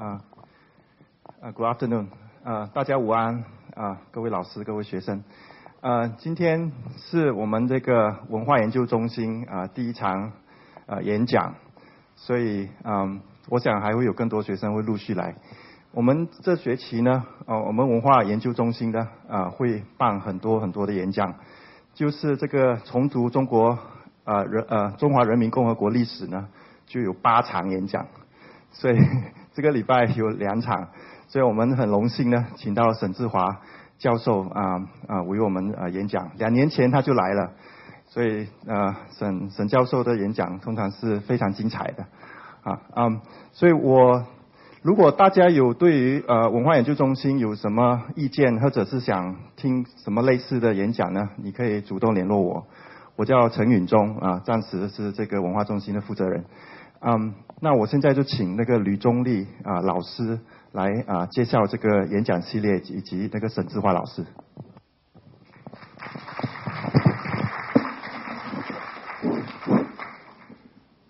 啊啊，Good afternoon，啊，大家午安啊，各位老师、各位学生，呃，今天是我们这个文化研究中心啊第一场啊演讲，所以嗯，我想还会有更多学生会陆续来。我们这学期呢，啊，我们文化研究中心呢啊会办很多很多的演讲，就是这个重读中国啊人呃中华人民共和国历史呢，就有八场演讲。所以这个礼拜有两场，所以我们很荣幸呢，请到沈志华教授啊啊为我们啊演讲。两年前他就来了，所以呃沈沈教授的演讲通常是非常精彩的啊嗯，所以我如果大家有对于呃文化研究中心有什么意见，或者是想听什么类似的演讲呢，你可以主动联络我。我叫陈允忠啊，暂时是这个文化中心的负责人。嗯，那我现在就请那个吕中立啊老师来啊介绍这个演讲系列以及那个沈志华老师。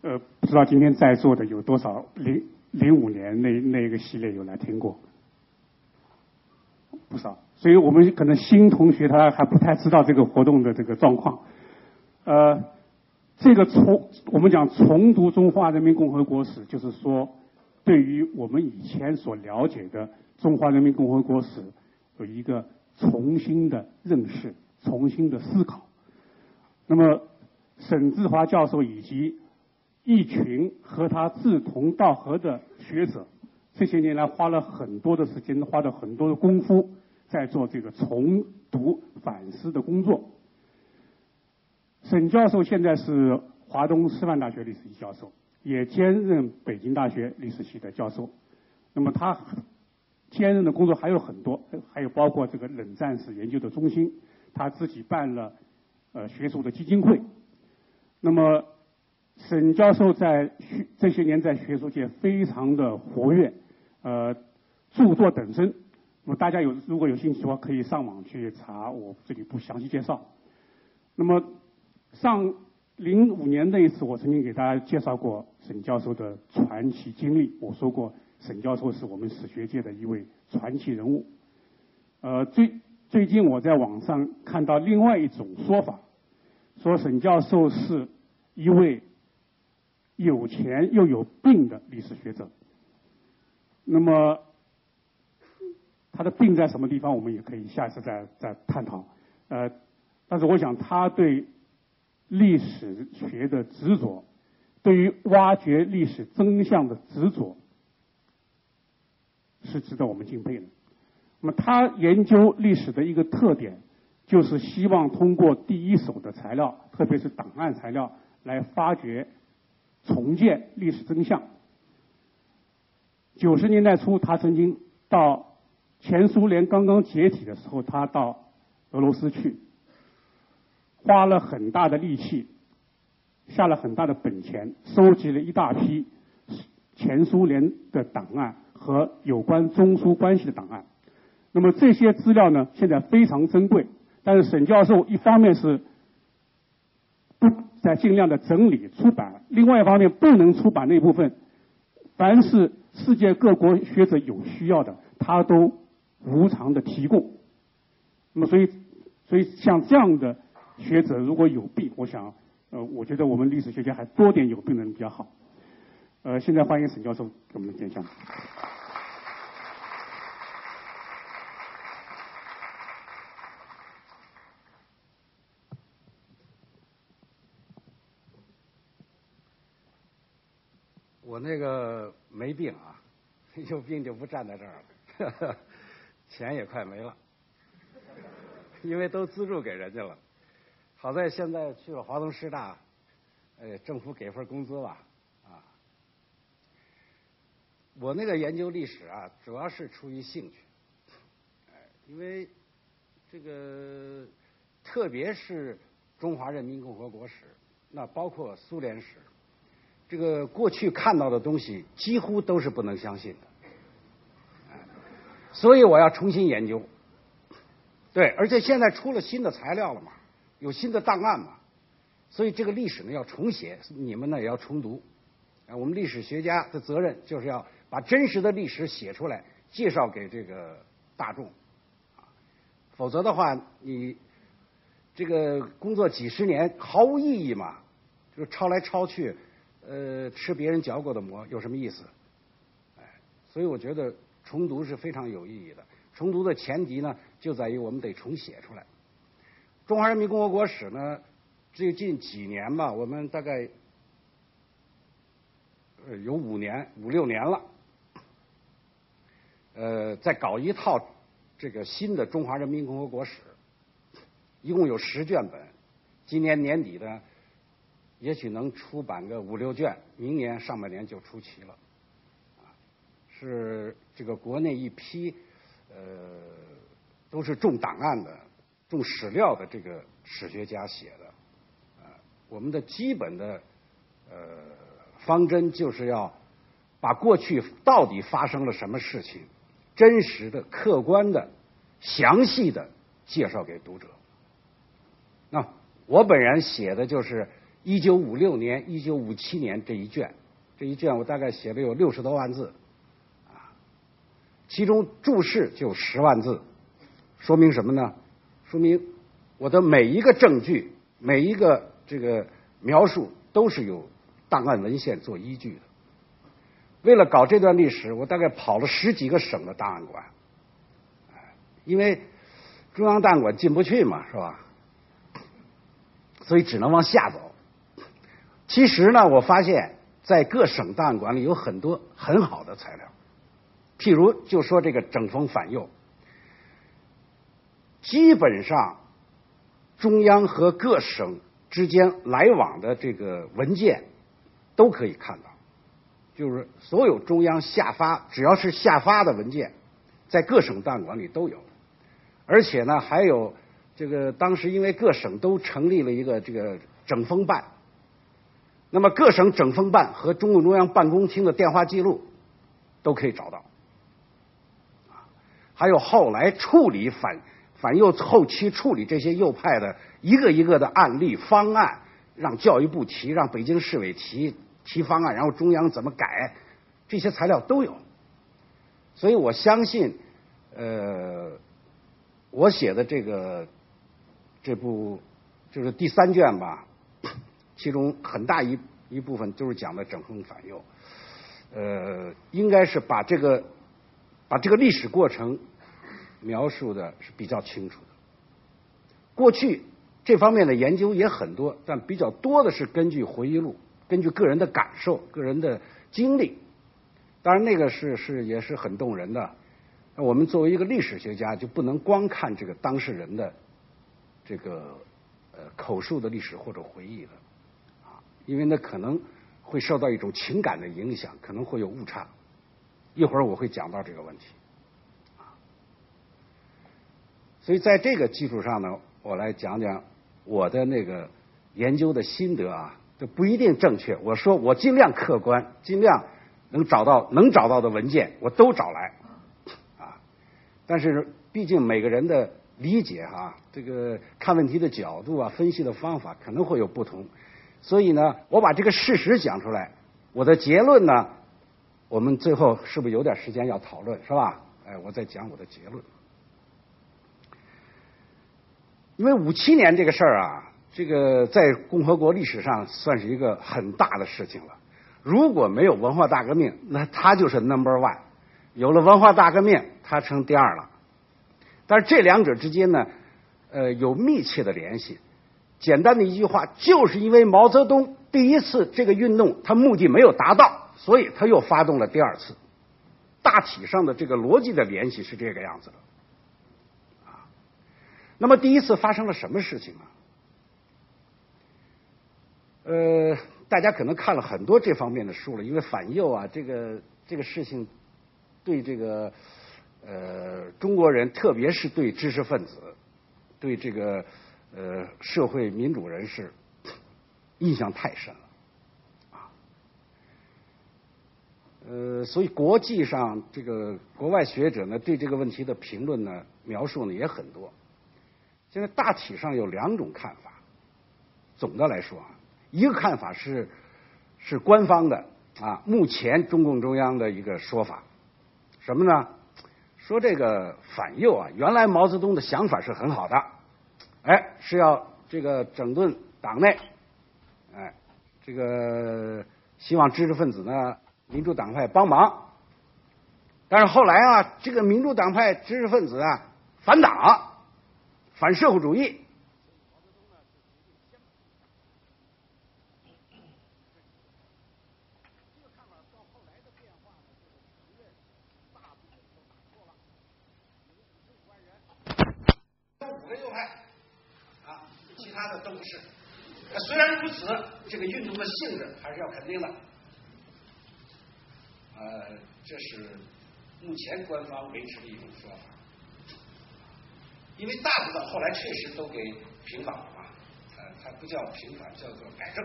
呃，不知道今天在座的有多少零零五年那那个系列有来听过？不少，所以我们可能新同学他还不太知道这个活动的这个状况，呃。这个重我们讲重读中华人民共和国史，就是说，对于我们以前所了解的中华人民共和国史有一个重新的认识、重新的思考。那么，沈志华教授以及一群和他志同道合的学者，这些年来花了很多的时间，花了很多的功夫，在做这个重读反思的工作。沈教授现在是华东师范大学历史系教授，也兼任北京大学历史系的教授。那么他兼任的工作还有很多，还有包括这个冷战史研究的中心，他自己办了呃学术的基金会。那么沈教授在学这些年在学术界非常的活跃，呃著作等身。那么大家有如果有兴趣的话，可以上网去查，我这里不详细介绍。那么。上零五年那一次，我曾经给大家介绍过沈教授的传奇经历。我说过，沈教授是我们史学界的一位传奇人物。呃，最最近我在网上看到另外一种说法，说沈教授是一位有钱又有病的历史学者。那么他的病在什么地方，我们也可以下次再再探讨。呃，但是我想他对。历史学的执着，对于挖掘历史真相的执着，是值得我们敬佩的。那么，他研究历史的一个特点，就是希望通过第一手的材料，特别是档案材料，来发掘、重建历史真相。九十年代初，他曾经到前苏联刚刚解体的时候，他到俄罗斯去。花了很大的力气，下了很大的本钱，收集了一大批前苏联的档案和有关中苏关系的档案。那么这些资料呢，现在非常珍贵。但是沈教授一方面是不在尽量的整理出版，另外一方面不能出版那部分，凡是世界各国学者有需要的，他都无偿的提供。那么所以，所以像这样的。学者如果有病，我想，呃，我觉得我们历史学家还多点有病的人比较好。呃，现在欢迎沈教授给我们讲讲。我那个没病啊，有病就不站在这儿了，钱也快没了，因为都资助给人家了。好在现在去了华东师大，呃，政府给份工资吧，啊。我那个研究历史啊，主要是出于兴趣，哎，因为这个特别是中华人民共和国史，那包括苏联史，这个过去看到的东西几乎都是不能相信的，所以我要重新研究。对，而且现在出了新的材料了嘛。有新的档案嘛，所以这个历史呢要重写，你们呢也要重读，我们历史学家的责任就是要把真实的历史写出来，介绍给这个大众。否则的话，你这个工作几十年毫无意义嘛，就抄来抄去，呃，吃别人嚼过的馍有什么意思？哎，所以我觉得重读是非常有意义的。重读的前提呢，就在于我们得重写出来。中华人民共和国史呢，最近几年吧，我们大概呃有五年、五六年了，呃，在搞一套这个新的中华人民共和国史，一共有十卷本，今年年底呢，也许能出版个五六卷，明年上半年就出齐了，啊，是这个国内一批呃都是重档案的。重史料的这个史学家写的，啊，我们的基本的呃方针就是要把过去到底发生了什么事情，真实的、客观的、详细的介绍给读者。那我本人写的就是一九五六年、一九五七年这一卷，这一卷我大概写了有六十多万字，啊，其中注释就十万字，说明什么呢？说明我的每一个证据、每一个这个描述都是有档案文献做依据的。为了搞这段历史，我大概跑了十几个省的档案馆，因为中央档案馆进不去嘛，是吧？所以只能往下走。其实呢，我发现，在各省档案馆里有很多很好的材料，譬如就说这个整风反右。基本上，中央和各省之间来往的这个文件都可以看到，就是所有中央下发只要是下发的文件，在各省档案馆里都有，而且呢，还有这个当时因为各省都成立了一个这个整风办，那么各省整风办和中共中央办公厅的电话记录都可以找到，啊还有后来处理反。反右后期处理这些右派的一个一个的案例方案，让教育部提，让北京市委提提方案，然后中央怎么改，这些材料都有。所以我相信，呃，我写的这个这部就是第三卷吧，其中很大一一部分都是讲的整风反右，呃，应该是把这个把这个历史过程。描述的是比较清楚的。过去这方面的研究也很多，但比较多的是根据回忆录，根据个人的感受、个人的经历。当然，那个是是也是很动人的。那我们作为一个历史学家，就不能光看这个当事人的这个呃口述的历史或者回忆了啊，因为那可能会受到一种情感的影响，可能会有误差。一会儿我会讲到这个问题。所以在这个基础上呢，我来讲讲我的那个研究的心得啊，这不一定正确。我说我尽量客观，尽量能找到能找到的文件，我都找来啊。但是毕竟每个人的理解哈，这个看问题的角度啊，分析的方法可能会有不同。所以呢，我把这个事实讲出来，我的结论呢，我们最后是不是有点时间要讨论，是吧？哎，我再讲我的结论。因为五七年这个事儿啊，这个在共和国历史上算是一个很大的事情了。如果没有文化大革命，那他就是 number one；有了文化大革命，他成第二了。但是这两者之间呢，呃，有密切的联系。简单的一句话，就是因为毛泽东第一次这个运动他目的没有达到，所以他又发动了第二次。大体上的这个逻辑的联系是这个样子的。那么第一次发生了什么事情啊？呃，大家可能看了很多这方面的书了，因为反右啊，这个这个事情对这个呃中国人，特别是对知识分子，对这个呃社会民主人士印象太深了啊。呃，所以国际上这个国外学者呢，对这个问题的评论呢、描述呢也很多。现在大体上有两种看法。总的来说啊，一个看法是是官方的，啊目前中共中央的一个说法，什么呢？说这个反右啊，原来毛泽东的想法是很好的，哎，是要这个整顿党内，哎，这个希望知识分子呢，民主党派帮忙。但是后来啊，这个民主党派知识分子啊，反党，反社会主义。这个看法到后来的变化都承认，大部分都打错了。只有正人，有五个右派啊，其他的都不是。虽然如此，这个运动的性质还是要肯定的。呃，这是目前官方维持的一种说法。因为大部分后来确实都给平反了嘛，呃，它不叫平反，叫做改正。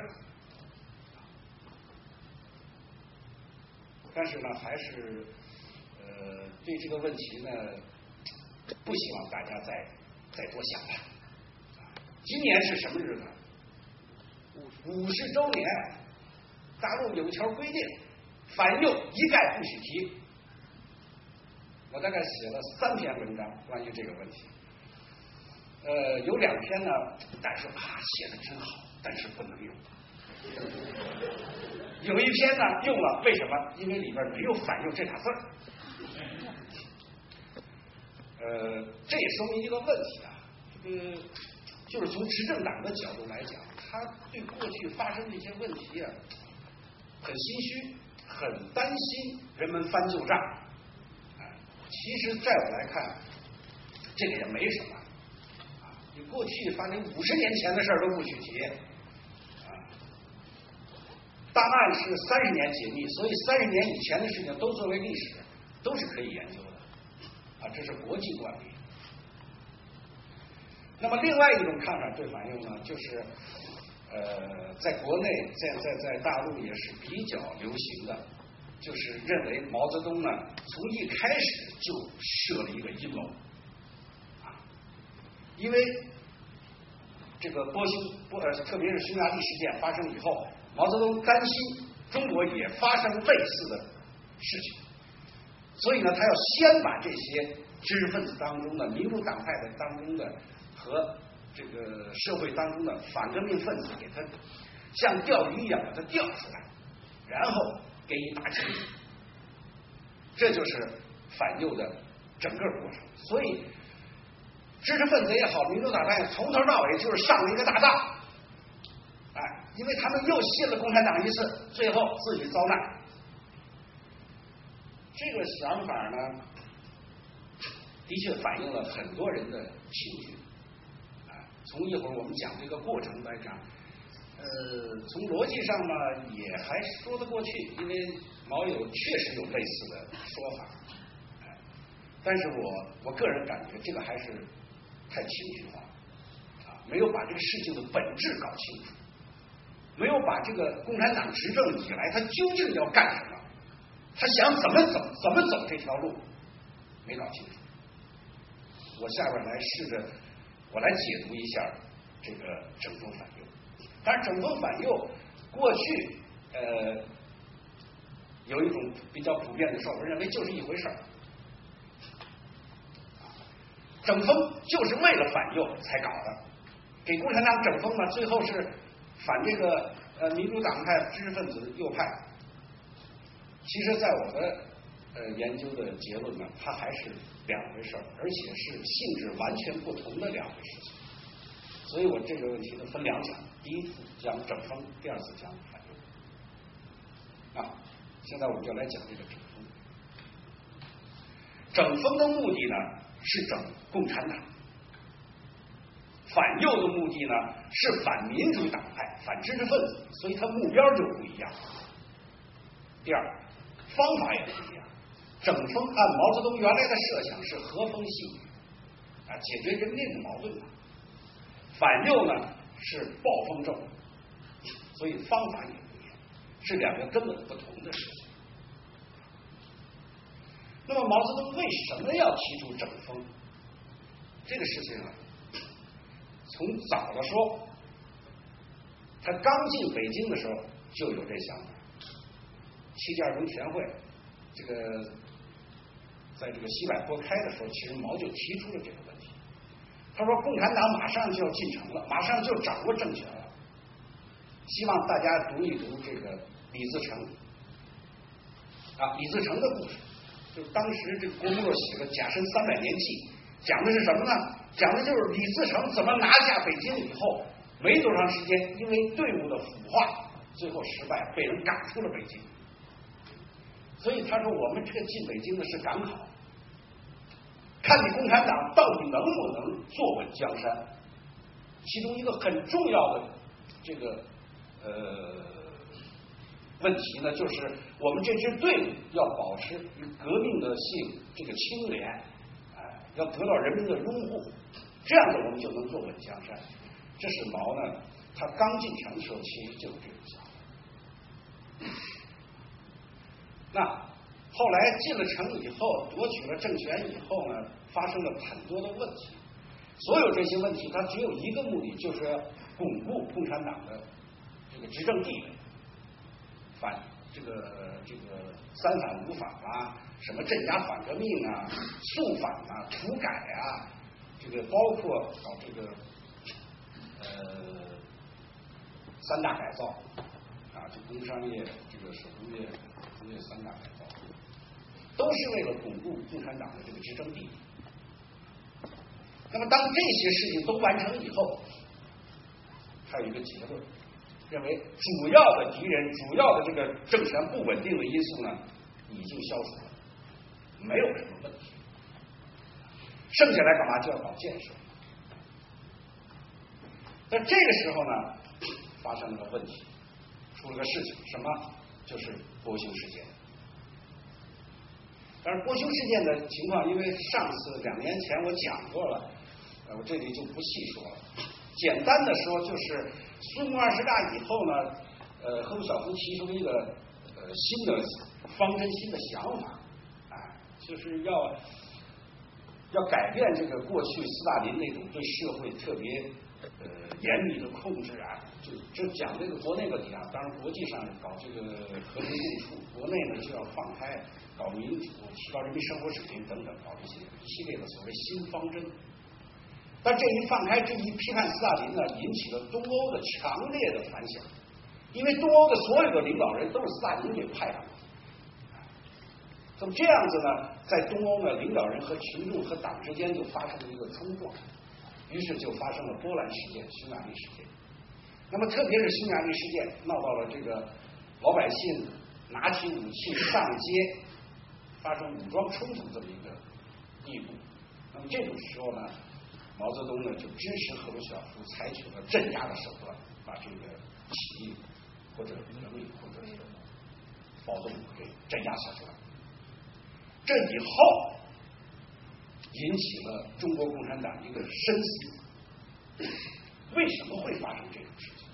但是呢，还是呃对这个问题呢，不希望大家再再多想了。今年是什么日子？五十周年，大陆有条规定，反右一概不许提。我大概写了三篇文章关于这个问题。呃，有两篇呢，大家说啊，写的真好，但是不能用。有一篇呢用了，为什么？因为里边没有“反右”这俩字儿。呃，这也说明一个问题啊，这个就是从执政党的角度来讲，他对过去发生的一些问题啊，很心虚，很担心人们翻旧账。其实，在我来看，这个也没什么。你过去把你五十年前的事儿都不许提，档案是三十年解密，所以三十年以前的事情都作为历史，都是可以研究的，啊，这是国际惯例。那么另外一种看法对反应呢，就是呃，在国内，在在在大陆也是比较流行的，就是认为毛泽东呢从一开始就设了一个阴谋。因为这个波匈波呃，特别是匈牙利事件发生以后，毛泽东担心中国也发生类似的事情，所以呢，他要先把这些知识分子当中的、民主党派的当中的和这个社会当中的反革命分子给他像钓鱼一样把他钓出来，然后给你打击，这就是反右的整个过程，所以。知识分子也好，民主党派从头到尾就是上了一个大当，哎，因为他们又信了共产党一次，最后自己遭难。这个想法呢，的确反映了很多人的情绪。啊，从一会儿我们讲这个过程来讲，呃，从逻辑上呢也还说得过去，因为毛友确实有类似的说法，哎，但是我我个人感觉这个还是。太情绪化，啊，没有把这个事情的本质搞清楚，没有把这个共产党执政以来他究竟要干什么，他想怎么走怎么走这条路，没搞清楚。我下边来试着我来解读一下这个整风反右。但是整风反右过去呃有一种比较普遍的说法，认为就是一回事儿。整风就是为了反右才搞的，给共产党整风嘛，最后是反这个呃民主党派知识分子右派。其实，在我的呃研究的结论呢，它还是两回事儿，而且是性质完全不同的两回事情。所以我这个问题呢分两讲，第一次讲整风，第二次讲反右。啊，现在我们就来讲这个整风。整风的目的呢？是整共产党，反右的目的呢是反民主党派、反知识分子，所以它目标就不一样。第二，方法也不一样。整风按毛泽东原来的设想是和风细雨啊，解决人民的矛盾的；反右呢是暴风骤雨，所以方法也不一样，是两个根本不同的事。那么毛泽东为什么要提出整风？这个事情啊，从早的说，他刚进北京的时候就有这想法。七届二中全会，这个在这个西柏坡开的时候，其实毛就提出了这个问题。他说，共产党马上就要进城了，马上就掌握政权了，希望大家读一读这个李自成啊，李自成的故事，就当时这个郭沫若写的《甲申三百年记》，讲的是什么呢？讲的就是李自成怎么拿下北京以后，没多长时间，因为队伍的腐化，最后失败，被人赶出了北京。所以他说，我们这个进北京的是赶考，看你共产党到底能不能坐稳江山。其中一个很重要的这个呃问题呢，就是我们这支队伍要保持与革命的性这个清廉，哎，要得到人民的拥护。这样子我们就能坐稳江山。这是毛呢，他刚进城的时候其实就有这种想法。那后来进了城以后，夺取了政权以后呢，发生了很多的问题。所有这些问题，他只有一个目的，就是要巩固共产党的这个执政地位。反这个这个三反五反啊，什么镇压反革命啊，肃反啊，土改啊。这个包括搞这个呃三大改造啊，就工商业、这个手工业、工业三大改造，都是为了巩固共产党的这个执政地位。那么，当这些事情都完成以后，还有一个结论，认为主要的敌人、主要的这个政权不稳定的因素呢，已经消除了，没有什么问题。剩下来干嘛就要搞建设？在这个时候呢，发生了个问题，出了个事情，什么？就是波修事件。但是波修事件的情况，因为上次两年前我讲过了，我这里就不细说了。简单的说，就是苏共二十大以后呢，呃，赫鲁晓夫提出一个呃新的方针、新的想法，啊，就是要。要改变这个过去斯大林那种对社会特别呃严密的控制啊，就就讲这个国内问题啊，当然国际上搞这个和平共处，国内呢就要放开，搞民主，提高人民生活水平等等，搞这些一系列的所谓新方针。但这一放开，这一批判斯大林呢，引起了东欧的强烈的反响，因为东欧的所有的领导人都是斯大林给派上的。那么这样子呢，在东欧呢，领导人和群众和党之间就发生了一个冲撞，于是就发生了波兰事件、匈牙利事件。那么特别是匈牙利事件闹到了这个老百姓拿起武器上街，发生武装冲突这么一个地步。那么这种时候呢，毛泽东呢就支持赫鲁晓夫采取了镇压的手段，把这个起义或者革命或者是暴动给镇压下去了。这以后引起了中国共产党一个深思：为什么会发生这种事情？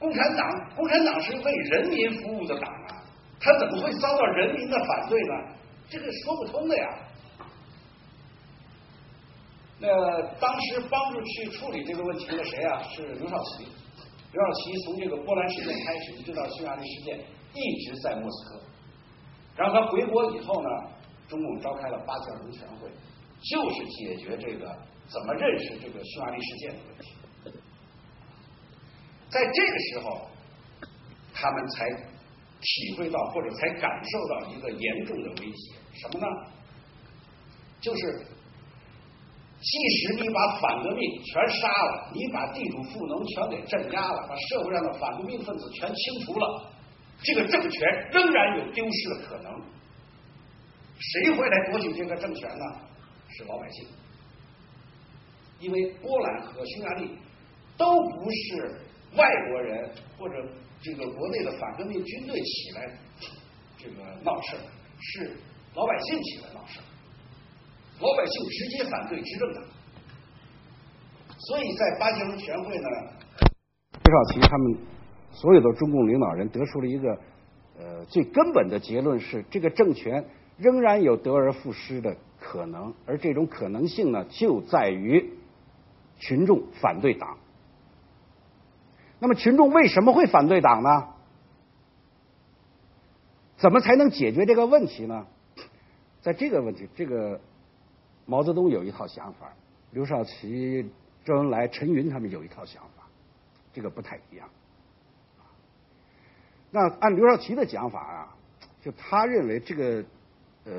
共产党，共产党是为人民服务的党啊，他怎么会遭到人民的反对呢？这个说不通的呀。那当时帮助去处理这个问题的谁啊？是刘少奇。刘少奇从这个波兰事件开始，一直到匈牙利事件，一直在莫斯科。然后他回国以后呢，中共召开了八届二中全会，就是解决这个怎么认识这个匈牙利事件的问题。在这个时候，他们才体会到或者才感受到一个严重的威胁，什么呢？就是即使你把反革命全杀了，你把地主富农全给镇压了，把社会上的反革命分子全清除了。这个政权仍然有丢失的可能，谁会来夺取这个政权呢？是老百姓，因为波兰和匈牙利都不是外国人或者这个国内的反革命军队起来这个闹事是老百姓起来老百姓直接反对执政党，所以在八届全会呢，刘少奇他们。所有的中共领导人得出了一个呃最根本的结论是，这个政权仍然有得而复失的可能，而这种可能性呢，就在于群众反对党。那么群众为什么会反对党呢？怎么才能解决这个问题呢？在这个问题，这个毛泽东有一套想法，刘少奇、周恩来、陈云他们有一套想法，这个不太一样。那按刘少奇的讲法啊，就他认为这个呃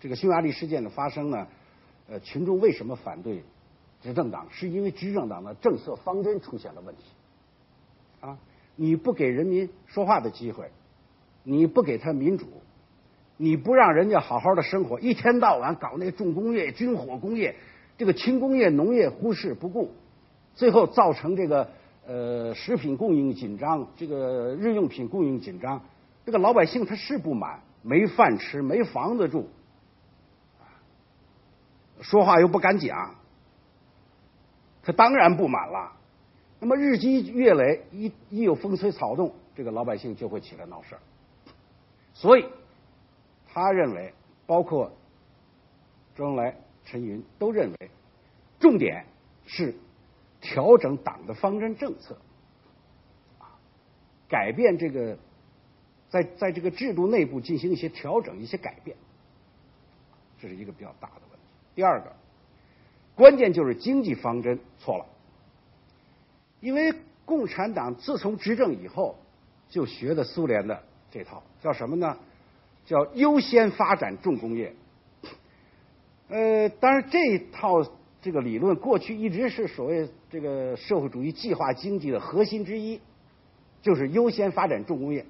这个匈牙利事件的发生呢，呃，群众为什么反对执政党？是因为执政党的政策方针出现了问题啊！你不给人民说话的机会，你不给他民主。你不让人家好好的生活，一天到晚搞那重工业、军火工业，这个轻工业、农业忽视不顾，最后造成这个呃食品供应紧张，这个日用品供应紧张，这个老百姓他是不满，没饭吃，没房子住，说话又不敢讲，他当然不满了。那么日积月累，一一有风吹草动，这个老百姓就会起来闹事儿，所以。他认为，包括周恩来、陈云都认为，重点是调整党的方针政策，啊，改变这个，在在这个制度内部进行一些调整、一些改变，这是一个比较大的问题。第二个，关键就是经济方针错了，因为共产党自从执政以后，就学的苏联的这套，叫什么呢？叫优先发展重工业，呃，当然这一套这个理论过去一直是所谓这个社会主义计划经济的核心之一，就是优先发展重工业，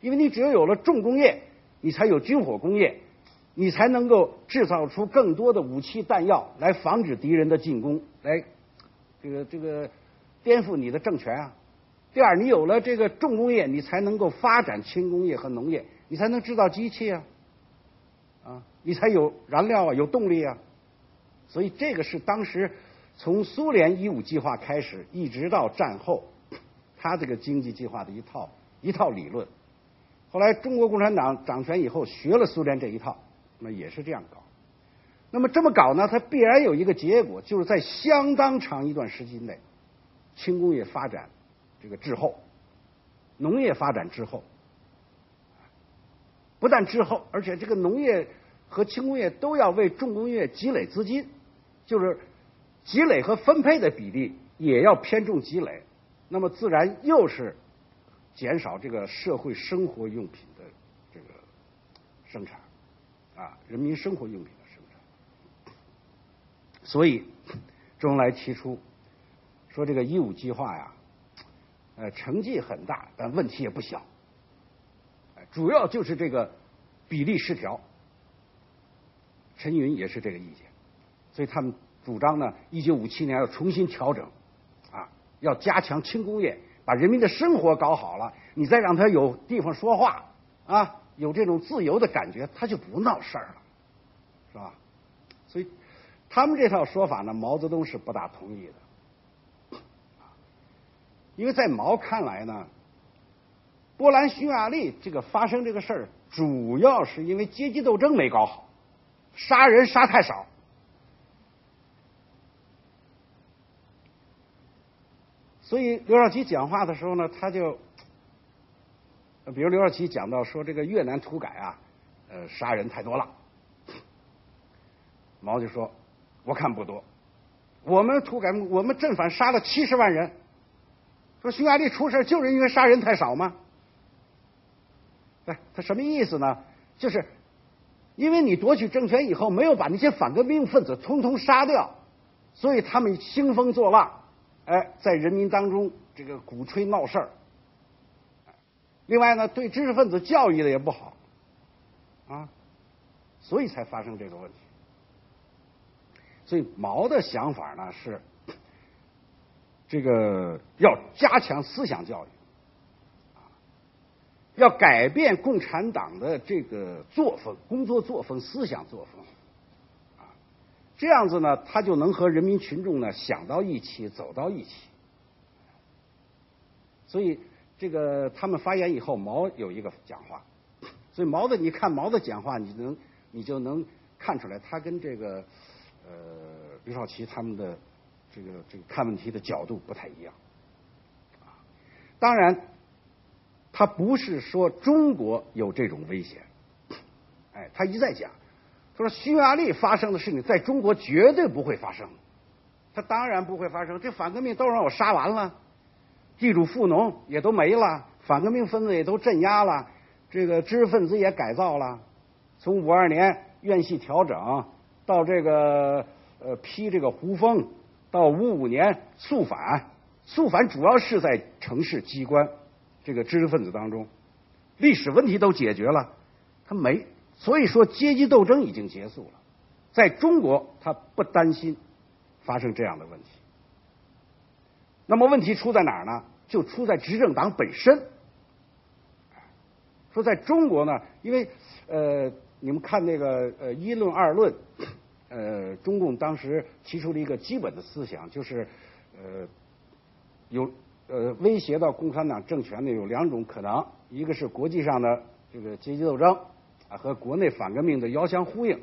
因为你只有有了重工业，你才有军火工业，你才能够制造出更多的武器弹药来防止敌人的进攻，来这个这个颠覆你的政权啊。第二，你有了这个重工业，你才能够发展轻工业和农业。你才能制造机器啊，啊，你才有燃料啊，有动力啊，所以这个是当时从苏联一五计划开始，一直到战后，他这个经济计划的一套一套理论。后来中国共产党掌权以后，学了苏联这一套，那也是这样搞。那么这么搞呢，它必然有一个结果，就是在相当长一段时间内，轻工业发展这个滞后，农业发展滞后。不但滞后，而且这个农业和轻工业都要为重工业积累资金，就是积累和分配的比例也要偏重积累，那么自然又是减少这个社会生活用品的这个生产啊，人民生活用品的生产。所以周恩来提出说，这个一五计划呀，呃，成绩很大，但问题也不小。主要就是这个比例失调，陈云也是这个意见，所以他们主张呢，一九五七年要重新调整，啊，要加强轻工业，把人民的生活搞好了，你再让他有地方说话，啊，有这种自由的感觉，他就不闹事儿了，是吧？所以他们这套说法呢，毛泽东是不大同意的，因为在毛看来呢。波兰匈牙利这个发生这个事儿，主要是因为阶级斗争没搞好，杀人杀太少。所以刘少奇讲话的时候呢，他就，比如刘少奇讲到说这个越南土改啊，呃，杀人太多了，毛就说，我看不多，我们土改我们正反杀了七十万人，说匈牙利出事就是因为杀人太少吗？哎，他什么意思呢？就是因为你夺取政权以后，没有把那些反革命分子通通杀掉，所以他们兴风作浪，哎，在人民当中这个鼓吹闹事儿。另外呢，对知识分子教育的也不好，啊，所以才发生这个问题。所以毛的想法呢是，这个要加强思想教育。要改变共产党的这个作风、工作作风、思想作风，啊，这样子呢，他就能和人民群众呢想到一起，走到一起。所以，这个他们发言以后，毛有一个讲话，所以毛的，你看毛的讲话，你能你就能看出来，他跟这个呃刘少奇他们的这个这个看问题的角度不太一样，啊，当然。他不是说中国有这种危险，哎，他一再讲，他说匈牙利发生的事情在中国绝对不会发生，他当然不会发生，这反革命都让我杀完了，地主富农也都没了，反革命分子也都镇压了，这个知识分子也改造了，从五二年院系调整到这个呃批这个胡风，到五五年肃反，肃反主要是在城市机关。这个知识分子当中，历史问题都解决了，他没，所以说阶级斗争已经结束了。在中国，他不担心发生这样的问题。那么问题出在哪儿呢？就出在执政党本身。说在中国呢，因为呃，你们看那个呃一论二论，呃，中共当时提出了一个基本的思想，就是呃有。呃，威胁到共产党政权的有两种可能，一个是国际上的这个阶级斗争啊，和国内反革命的遥相呼应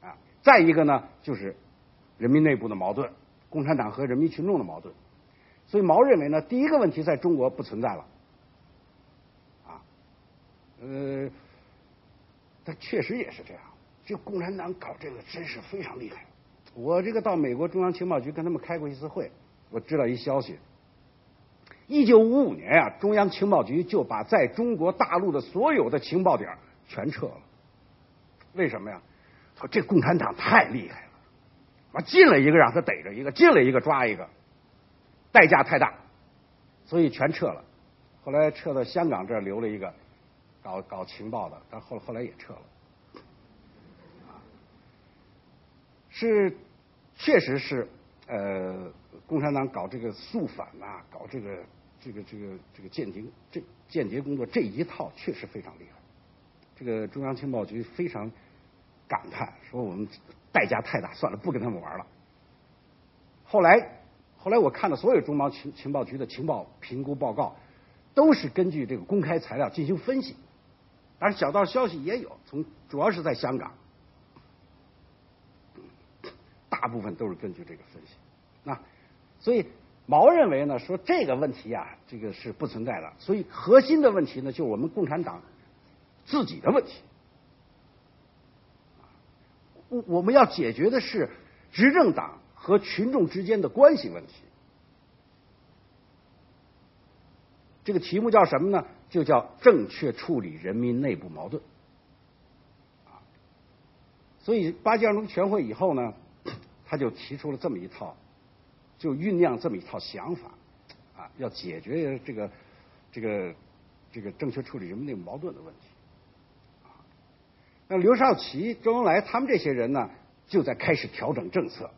啊，再一个呢就是人民内部的矛盾，共产党和人民群众的矛盾。所以毛认为呢，第一个问题在中国不存在了啊，呃，他确实也是这样，这共产党搞这个真是非常厉害。我这个到美国中央情报局跟他们开过一次会，我知道一消息。一九五五年呀，中央情报局就把在中国大陆的所有的情报点全撤了。为什么呀？说这共产党太厉害了，完进了一个让他逮着一个，进了一个抓一个，代价太大，所以全撤了。后来撤到香港这儿留了一个搞搞情报的，但后后来也撤了。是，确实是。呃，共产党搞这个肃反呐，搞这个这个这个这个间谍这间谍工作这一套确实非常厉害。这个中央情报局非常感叹，说我们代价太大，算了，不跟他们玩了。后来后来我看了所有中毛情情报局的情报评估报告，都是根据这个公开材料进行分析，当然小道消息也有，从主要是在香港。大部分都是根据这个分析，那所以毛认为呢，说这个问题啊，这个是不存在的。所以核心的问题呢，就是我们共产党自己的问题。我我们要解决的是执政党和群众之间的关系问题。这个题目叫什么呢？就叫正确处理人民内部矛盾。所以八届二中全会以后呢。他就提出了这么一套，就酝酿这么一套想法，啊，要解决这个这个这个正确处理人民内部矛盾的问题。啊，那刘少奇、周恩来他们这些人呢，就在开始调整政策。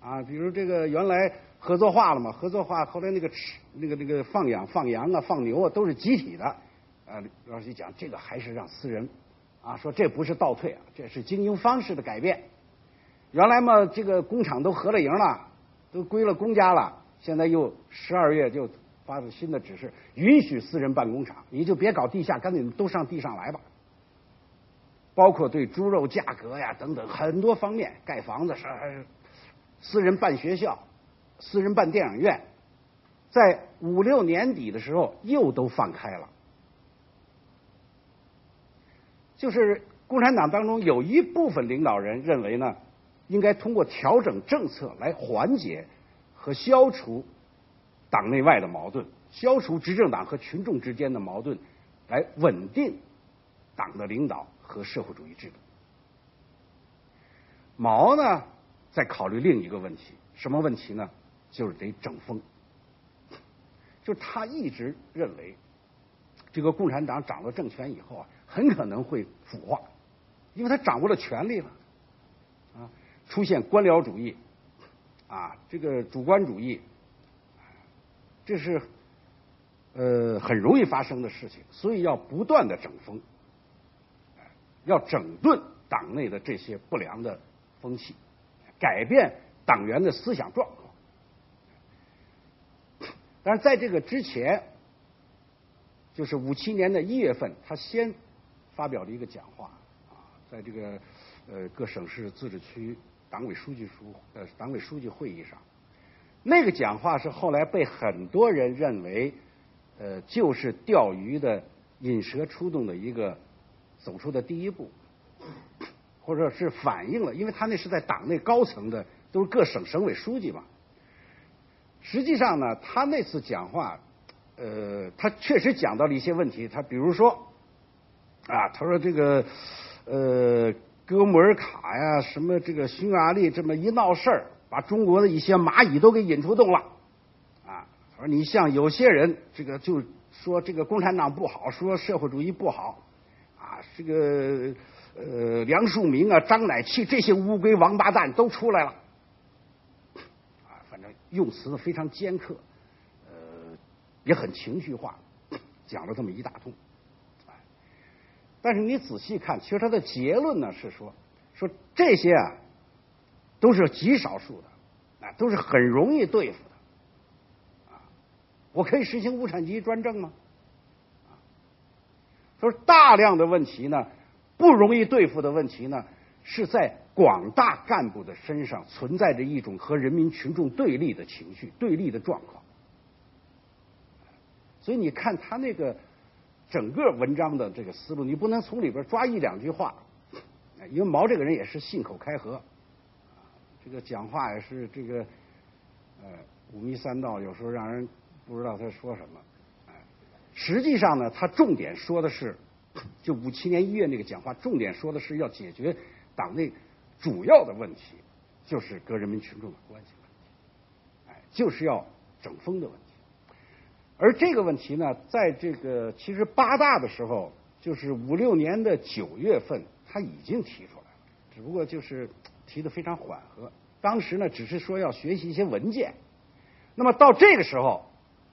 啊，比如这个原来合作化了嘛，合作化后来那个吃那个那个放养放羊啊放牛啊都是集体的，啊，刘少奇讲这个还是让私人，啊，说这不是倒退啊，这是经营方式的改变。原来嘛，这个工厂都合了营了，都归了公家了。现在又十二月就发了新的指示，允许私人办工厂，你就别搞地下，干脆都上地上来吧。包括对猪肉价格呀等等很多方面，盖房子是私人办学校，私人办电影院，在五六年底的时候又都放开了。就是共产党当中有一部分领导人认为呢。应该通过调整政策来缓解和消除党内外的矛盾，消除执政党和群众之间的矛盾，来稳定党的领导和社会主义制度。毛呢，在考虑另一个问题，什么问题呢？就是得整风。就他一直认为，这个共产党掌握政权以后啊，很可能会腐化，因为他掌握了权力了。啊出现官僚主义，啊，这个主观主义，这是呃很容易发生的事情，所以要不断的整风，要整顿党内的这些不良的风气，改变党员的思想状况。但是在这个之前，就是五七年的一月份，他先发表了一个讲话，啊，在这个呃各省市自治区。党委书记书呃，党委书记会议上，那个讲话是后来被很多人认为呃，就是钓鱼的引蛇出洞的一个走出的第一步，或者是反映了，因为他那是在党内高层的，都是各省省委书记嘛。实际上呢，他那次讲话，呃，他确实讲到了一些问题。他比如说，啊，他说这个，呃，哥穆尔卡呀，什么这个匈牙利这么一闹事儿，把中国的一些蚂蚁都给引出洞了。啊，他说你像有些人，这个就说这个共产党不好，说社会主义不好，啊，这个呃梁漱溟啊、张乃器这些乌龟王八蛋都出来了。啊，反正用词非常尖刻，呃，也很情绪化，讲了这么一大通。但是你仔细看，其实他的结论呢是说，说这些啊都是极少数的，啊都是很容易对付的。啊，我可以实行无产阶级专政吗？啊，说大量的问题呢，不容易对付的问题呢，是在。广大干部的身上存在着一种和人民群众对立的情绪、对立的状况，所以你看他那个整个文章的这个思路，你不能从里边抓一两句话，因为毛这个人也是信口开河，这个讲话也是这个呃五迷三道，有时候让人不知道他说什么。实际上呢，他重点说的是，就五七年一月那个讲话，重点说的是要解决党内。主要的问题就是跟人民群众的关系问题，哎，就是要整风的问题。而这个问题呢，在这个其实八大的时候，就是五六年的九月份，他已经提出来了，只不过就是提的非常缓和。当时呢，只是说要学习一些文件。那么到这个时候，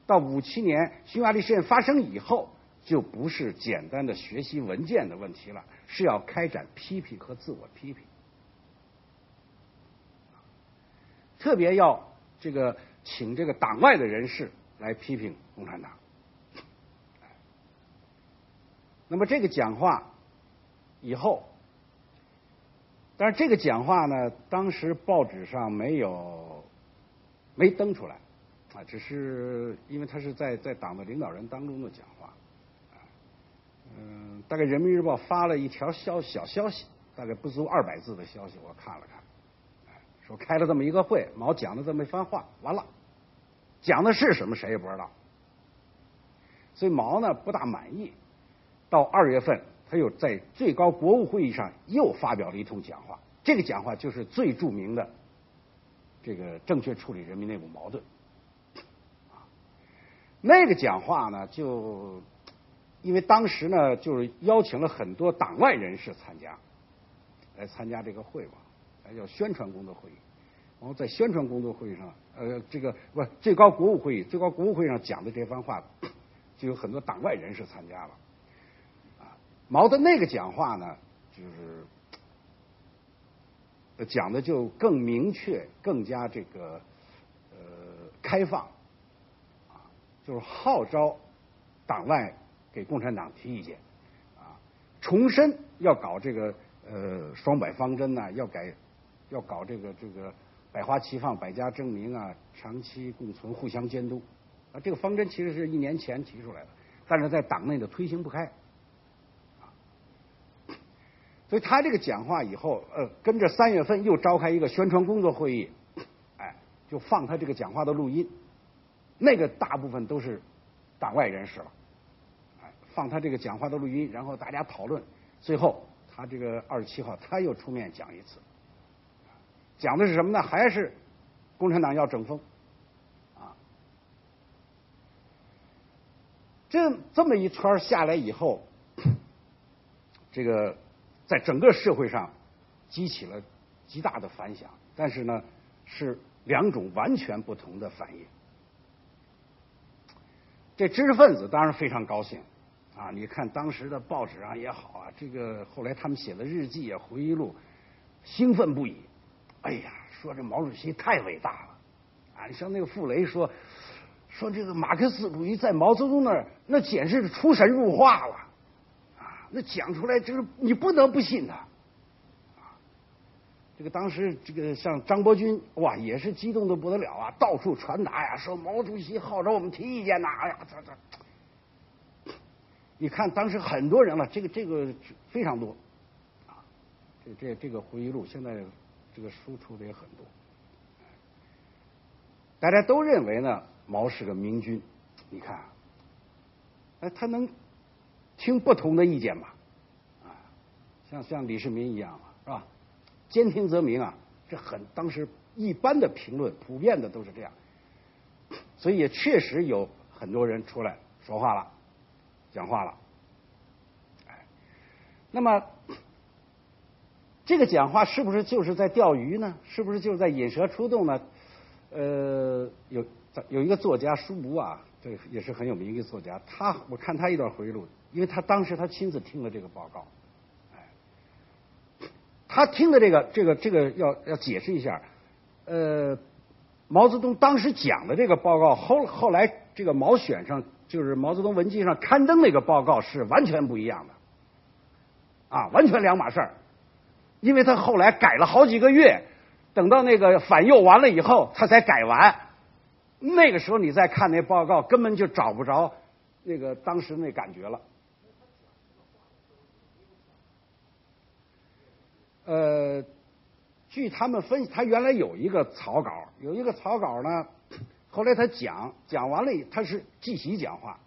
到五七年匈牙利事件发生以后，就不是简单的学习文件的问题了，是要开展批评和自我批评。特别要这个请这个党外的人士来批评共产党。那么这个讲话以后，但是这个讲话呢，当时报纸上没有没登出来啊，只是因为他是在在党的领导人当中的讲话。嗯，大概人民日报发了一条消小消息，大概不足二百字的消息，我看了看。说开了这么一个会，毛讲了这么一番话，完了，讲的是什么谁也不知道。所以毛呢不大满意。到二月份，他又在最高国务会议上又发表了一通讲话。这个讲话就是最著名的这个正确处理人民内部矛盾。啊那个讲话呢，就因为当时呢，就是邀请了很多党外人士参加，来参加这个会嘛。叫宣传工作会议，然后在宣传工作会议上，呃，这个不最高国务会议，最高国务会议上讲的这番话，就有很多党外人士参加了。啊，毛的那个讲话呢，就是讲的就更明确，更加这个呃开放，啊，就是号召党外给共产党提意见，啊，重申要搞这个呃双百方针呐，要改。要搞这个这个百花齐放、百家争鸣啊，长期共存、互相监督啊，这个方针其实是一年前提出来的，但是在党内的推行不开，所以他这个讲话以后，呃，跟着三月份又召开一个宣传工作会议，哎，就放他这个讲话的录音，那个大部分都是党外人士了，哎，放他这个讲话的录音，然后大家讨论，最后他这个二十七号他又出面讲一次。讲的是什么呢？还是共产党要整风这这么一圈下来以后，这个在整个社会上激起了极大的反响。但是呢，是两种完全不同的反应。这知识分子当然非常高兴啊！你看当时的报纸上也好啊，这个后来他们写的日记啊、回忆录，兴奋不已。哎呀，说这毛主席太伟大了，啊，你像那个傅雷说，说这个马克思主义在毛泽东那儿，那简直是出神入化了，啊，那讲出来就是你不能不信他，这个当时这个像张伯钧哇，也是激动的不得了啊，到处传达呀，说毛主席号召我们提意见呐，哎呀，这这。你看当时很多人了，这个这个非常多，啊，这这这个回忆录现在这个输出的也很多，大家都认为呢毛是个明君，你看，哎他能听不同的意见吗？啊，像像李世民一样嘛是吧？兼听则明啊，这很当时一般的评论普遍的都是这样，所以也确实有很多人出来说话了。讲话了，哎，那么这个讲话是不是就是在钓鱼呢？是不是就是在引蛇出洞呢？呃，有有一个作家舒伯啊，这也是很有名一个作家，他我看他一段回忆录，因为他当时他亲自听了这个报告，哎，他听的这个这个这个要要解释一下，呃，毛泽东当时讲的这个报告后后来这个毛选上。就是毛泽东文集上刊登那个报告是完全不一样的，啊，完全两码事儿。因为他后来改了好几个月，等到那个反右完了以后，他才改完。那个时候你再看那报告，根本就找不着那个当时那感觉了。呃，据他们分析，他原来有一个草稿，有一个草稿呢。后来他讲讲完了，他是即席讲话。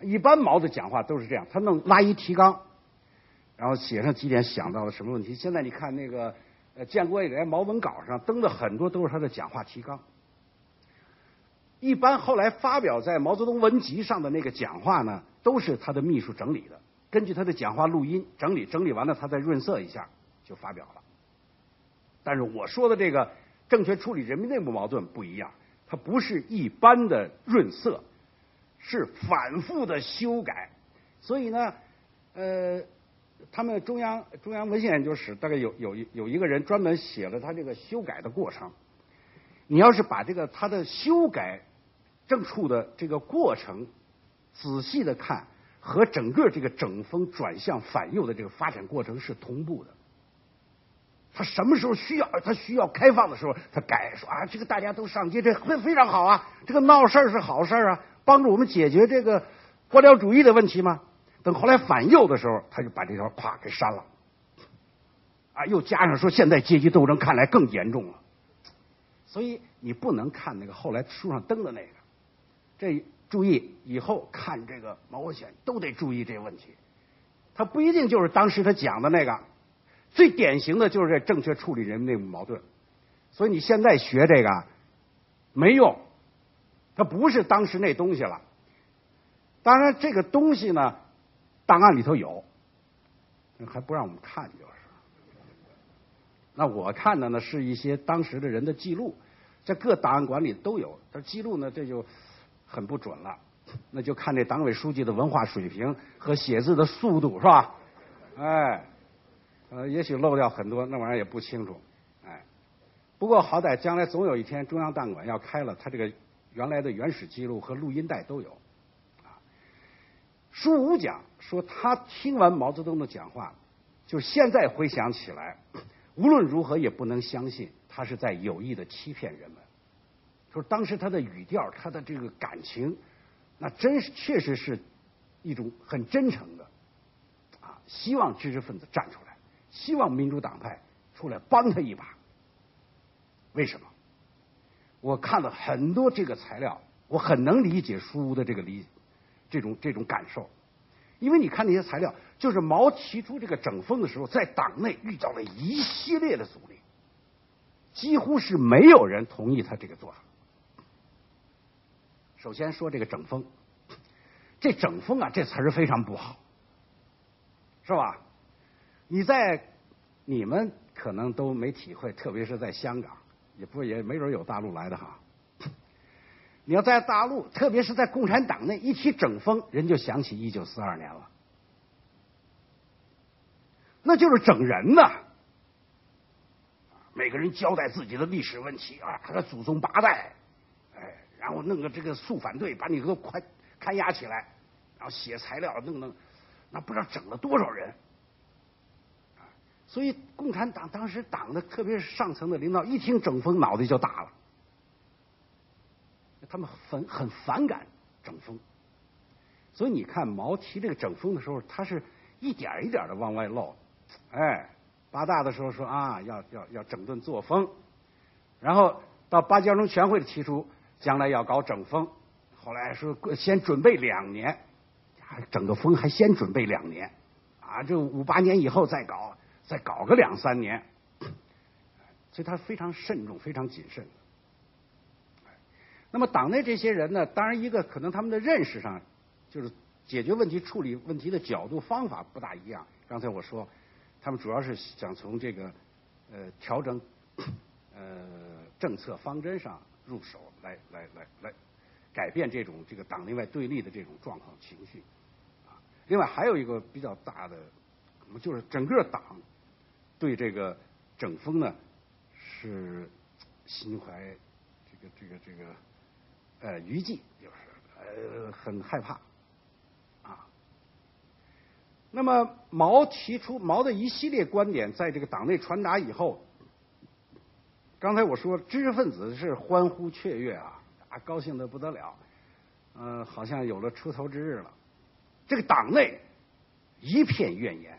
一般毛的讲话都是这样，他弄拉一提纲，然后写上几点想到了什么问题。现在你看那个呃建国以来毛文稿上登的很多都是他的讲话提纲。一般后来发表在毛泽东文集上的那个讲话呢，都是他的秘书整理的，根据他的讲话录音整理，整理完了他再润色一下就发表了。但是我说的这个正确处理人民内部矛盾不一样。它不是一般的润色，是反复的修改。所以呢，呃，他们中央中央文献研究室大概有有有一个人专门写了他这个修改的过程。你要是把这个他的修改正处的这个过程仔细的看，和整个这个整风转向反右的这个发展过程是同步的。他什么时候需要？他需要开放的时候，他改说啊，这个大家都上街，这非非常好啊，这个闹事儿是好事啊，帮助我们解决这个官僚主义的问题吗？等后来反右的时候，他就把这条咵给删了，啊，又加上说现在阶级斗争看来更严重了，所以你不能看那个后来书上登的那个，这注意以后看这个毛选都得注意这个问题，他不一定就是当时他讲的那个。最典型的就是这正确处理人民内部矛盾，所以你现在学这个没用，它不是当时那东西了。当然，这个东西呢，档案里头有，还不让我们看，就是。那我看的呢，是一些当时的人的记录，在各档案馆里都有。但记录呢，这就很不准了，那就看这党委书记的文化水平和写字的速度，是吧？哎。呃，也许漏掉很多，那玩意儿也不清楚，哎。不过好歹将来总有一天中央档案馆要开了，他这个原来的原始记录和录音带都有。啊，舒武讲说他听完毛泽东的讲话，就现在回想起来，无论如何也不能相信他是在有意的欺骗人们。说当时他的语调，他的这个感情，那真是确实是一种很真诚的，啊，希望知识分子站出来。希望民主党派出来帮他一把。为什么？我看了很多这个材料，我很能理解舒的这个理这种这种感受。因为你看那些材料，就是毛提出这个整风的时候，在党内遇到了一系列的阻力，几乎是没有人同意他这个做法。首先说这个整风，这整风啊，这词儿非常不好，是吧？你在你们可能都没体会，特别是在香港，也不也没准有大陆来的哈。你要在大陆，特别是在共产党内，一提整风，人就想起一九四二年了，那就是整人呐。每个人交代自己的历史问题啊，祖宗八代，然后弄个这个肃反队，把你都快看押起来，然后写材料，弄弄，那不知道整了多少人。所以，共产党当时党的，特别是上层的领导，一听整风，脑袋就大了。他们很很反感整风，所以你看毛提这个整风的时候，他是一点一点的往外漏。哎，八大的时候说啊，要要要整顿作风，然后到八届二中全会提出将来要搞整风，后来说先准备两年，整个风还先准备两年，啊，这五八年以后再搞，再搞个两三年，所以他非常慎重，非常谨慎。那么党内这些人呢，当然一个可能他们的认识上，就是解决问题、处理问题的角度、方法不大一样。刚才我说，他们主要是想从这个呃调整呃政策方针上入手，来来来来改变这种这个党内外对立的这种状况情绪。啊，另外还有一个比较大的，就是整个党对这个整风呢是心怀这个这个这个。呃，余悸就是呃很害怕啊。那么毛提出毛的一系列观点，在这个党内传达以后，刚才我说知识分子是欢呼雀跃啊，啊高兴的不得了，嗯，好像有了出头之日了。这个党内一片怨言，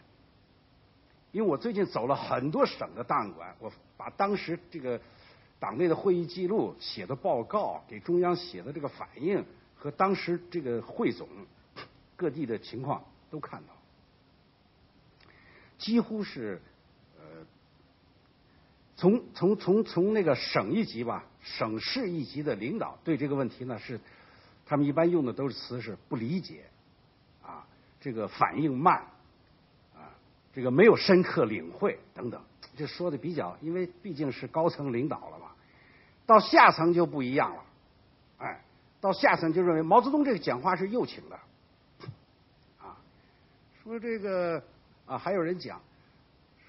因为我最近走了很多省的档案馆，我把当时这个。党内的会议记录、写的报告、给中央写的这个反应和当时这个汇总各地的情况都看到，几乎是从从从从那个省一级吧，省市一级的领导对这个问题呢是他们一般用的都是词是不理解啊，这个反应慢啊，这个没有深刻领会等等，这说的比较，因为毕竟是高层领导了嘛。到下层就不一样了，哎，到下层就认为毛泽东这个讲话是右倾的，啊，说这个啊，还有人讲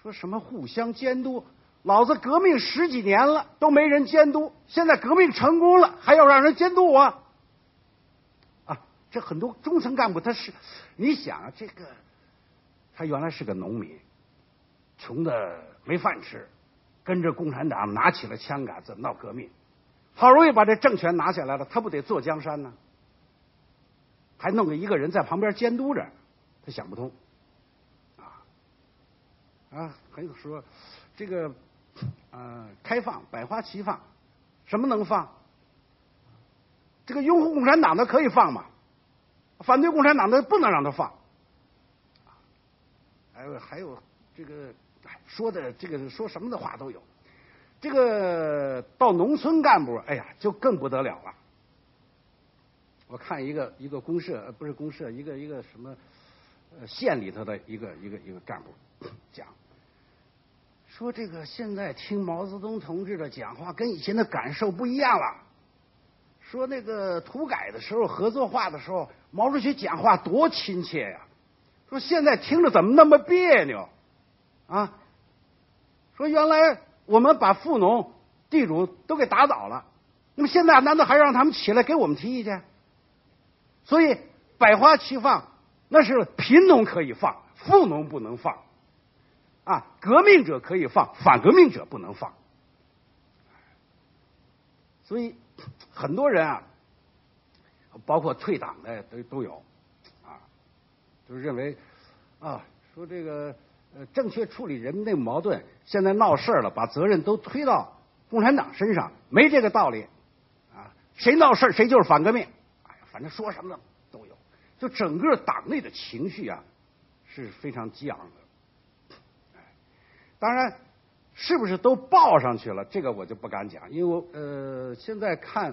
说什么互相监督，老子革命十几年了都没人监督，现在革命成功了还要让人监督我，啊，这很多中层干部他是，你想啊，这个他原来是个农民，穷的没饭吃。跟着共产党拿起了枪杆子闹革命，好容易把这政权拿下来了，他不得坐江山呢？还弄个一个人在旁边监督着，他想不通啊啊！还有说这个呃开放百花齐放，什么能放？这个拥护共产党的可以放嘛？反对共产党的不能让他放。还有还有这个。说的这个说什么的话都有，这个到农村干部，哎呀，就更不得了了。我看一个一个公社，不是公社，一个一个什么县里头的一个一个一个干部讲，说这个现在听毛泽东同志的讲话，跟以前的感受不一样了。说那个土改的时候，合作化的时候，毛主席讲话多亲切呀。说现在听着怎么那么别扭？啊，说原来我们把富农、地主都给打倒了，那么现在难道还让他们起来给我们提意见？所以百花齐放，那是贫农可以放，富农不能放。啊，革命者可以放，反革命者不能放。所以很多人啊，包括退党的都都有，啊，就是认为啊，说这个。呃，正确处理人民内部矛盾，现在闹事了，把责任都推到共产党身上，没这个道理啊！谁闹事谁就是反革命，哎呀，反正说什么都有，就整个党内的情绪啊是非常激昂的。当然，是不是都报上去了？这个我就不敢讲，因为我呃现在看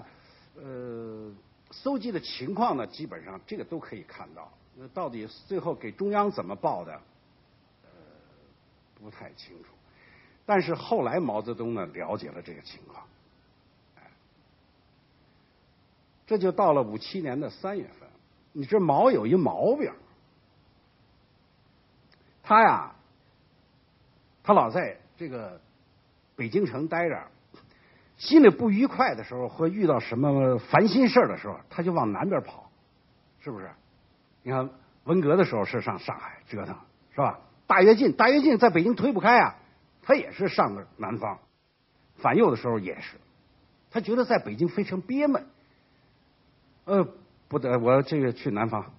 呃搜集的情况呢，基本上这个都可以看到。那到底最后给中央怎么报的？不太清楚，但是后来毛泽东呢了解了这个情况，这就到了五七年的三月份。你这毛有一毛病，他呀，他老在这个北京城待着，心里不愉快的时候，或遇到什么烦心事的时候，他就往南边跑，是不是？你看文革的时候是上上海折腾，是吧？大跃进，大跃进在北京推不开啊，他也是上个南方。反右的时候也是，他觉得在北京非常憋闷。呃，不得，我这个去南方，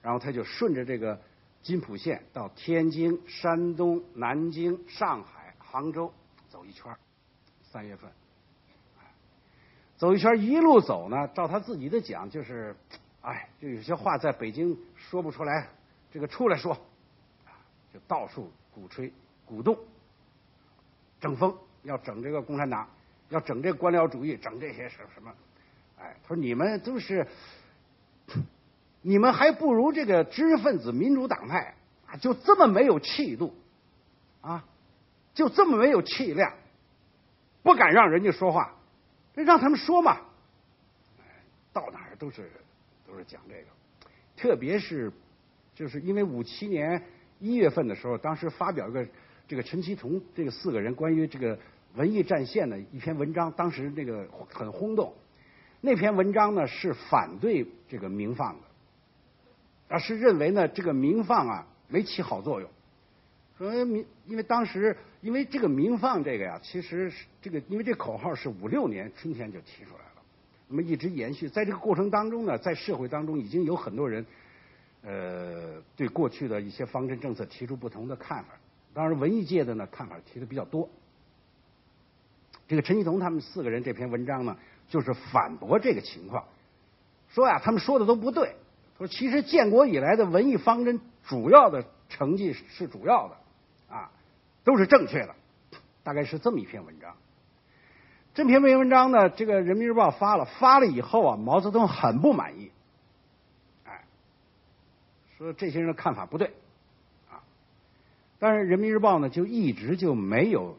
然后他就顺着这个津浦线到天津、山东、南京、上海、杭州走一圈三月份，走一圈一路走呢，照他自己的讲，就是，哎，就有些话在北京说不出来，这个出来说，就到处鼓吹、鼓动、整风，要整这个共产党，要整这官僚主义，整这些什什么，哎，他说你们都是。你们还不如这个知识分子民主党派啊，就这么没有气度啊，就这么没有气量，不敢让人家说话，让他们说嘛。到哪儿都是都是讲这个，特别是就是因为五七年一月份的时候，当时发表一个这个陈其同这个四个人关于这个文艺战线的一篇文章，当时那个很轰动。那篇文章呢是反对这个名放的。而是认为呢，这个民放啊没起好作用。说民，因为当时因为这个民放这个呀，其实是这个，因为这口号是五六年春天就提出来了，那么一直延续，在这个过程当中呢，在社会当中已经有很多人，呃，对过去的一些方针政策提出不同的看法。当然，文艺界的呢看法提的比较多。这个陈其同他们四个人这篇文章呢，就是反驳这个情况，说呀，他们说的都不对。说其实建国以来的文艺方针主要的成绩是主要的，啊，都是正确的，大概是这么一篇文章。这篇文章呢，这个《人民日报》发了，发了以后啊，毛泽东很不满意，哎，说这些人的看法不对，啊，但是《人民日报》呢就一直就没有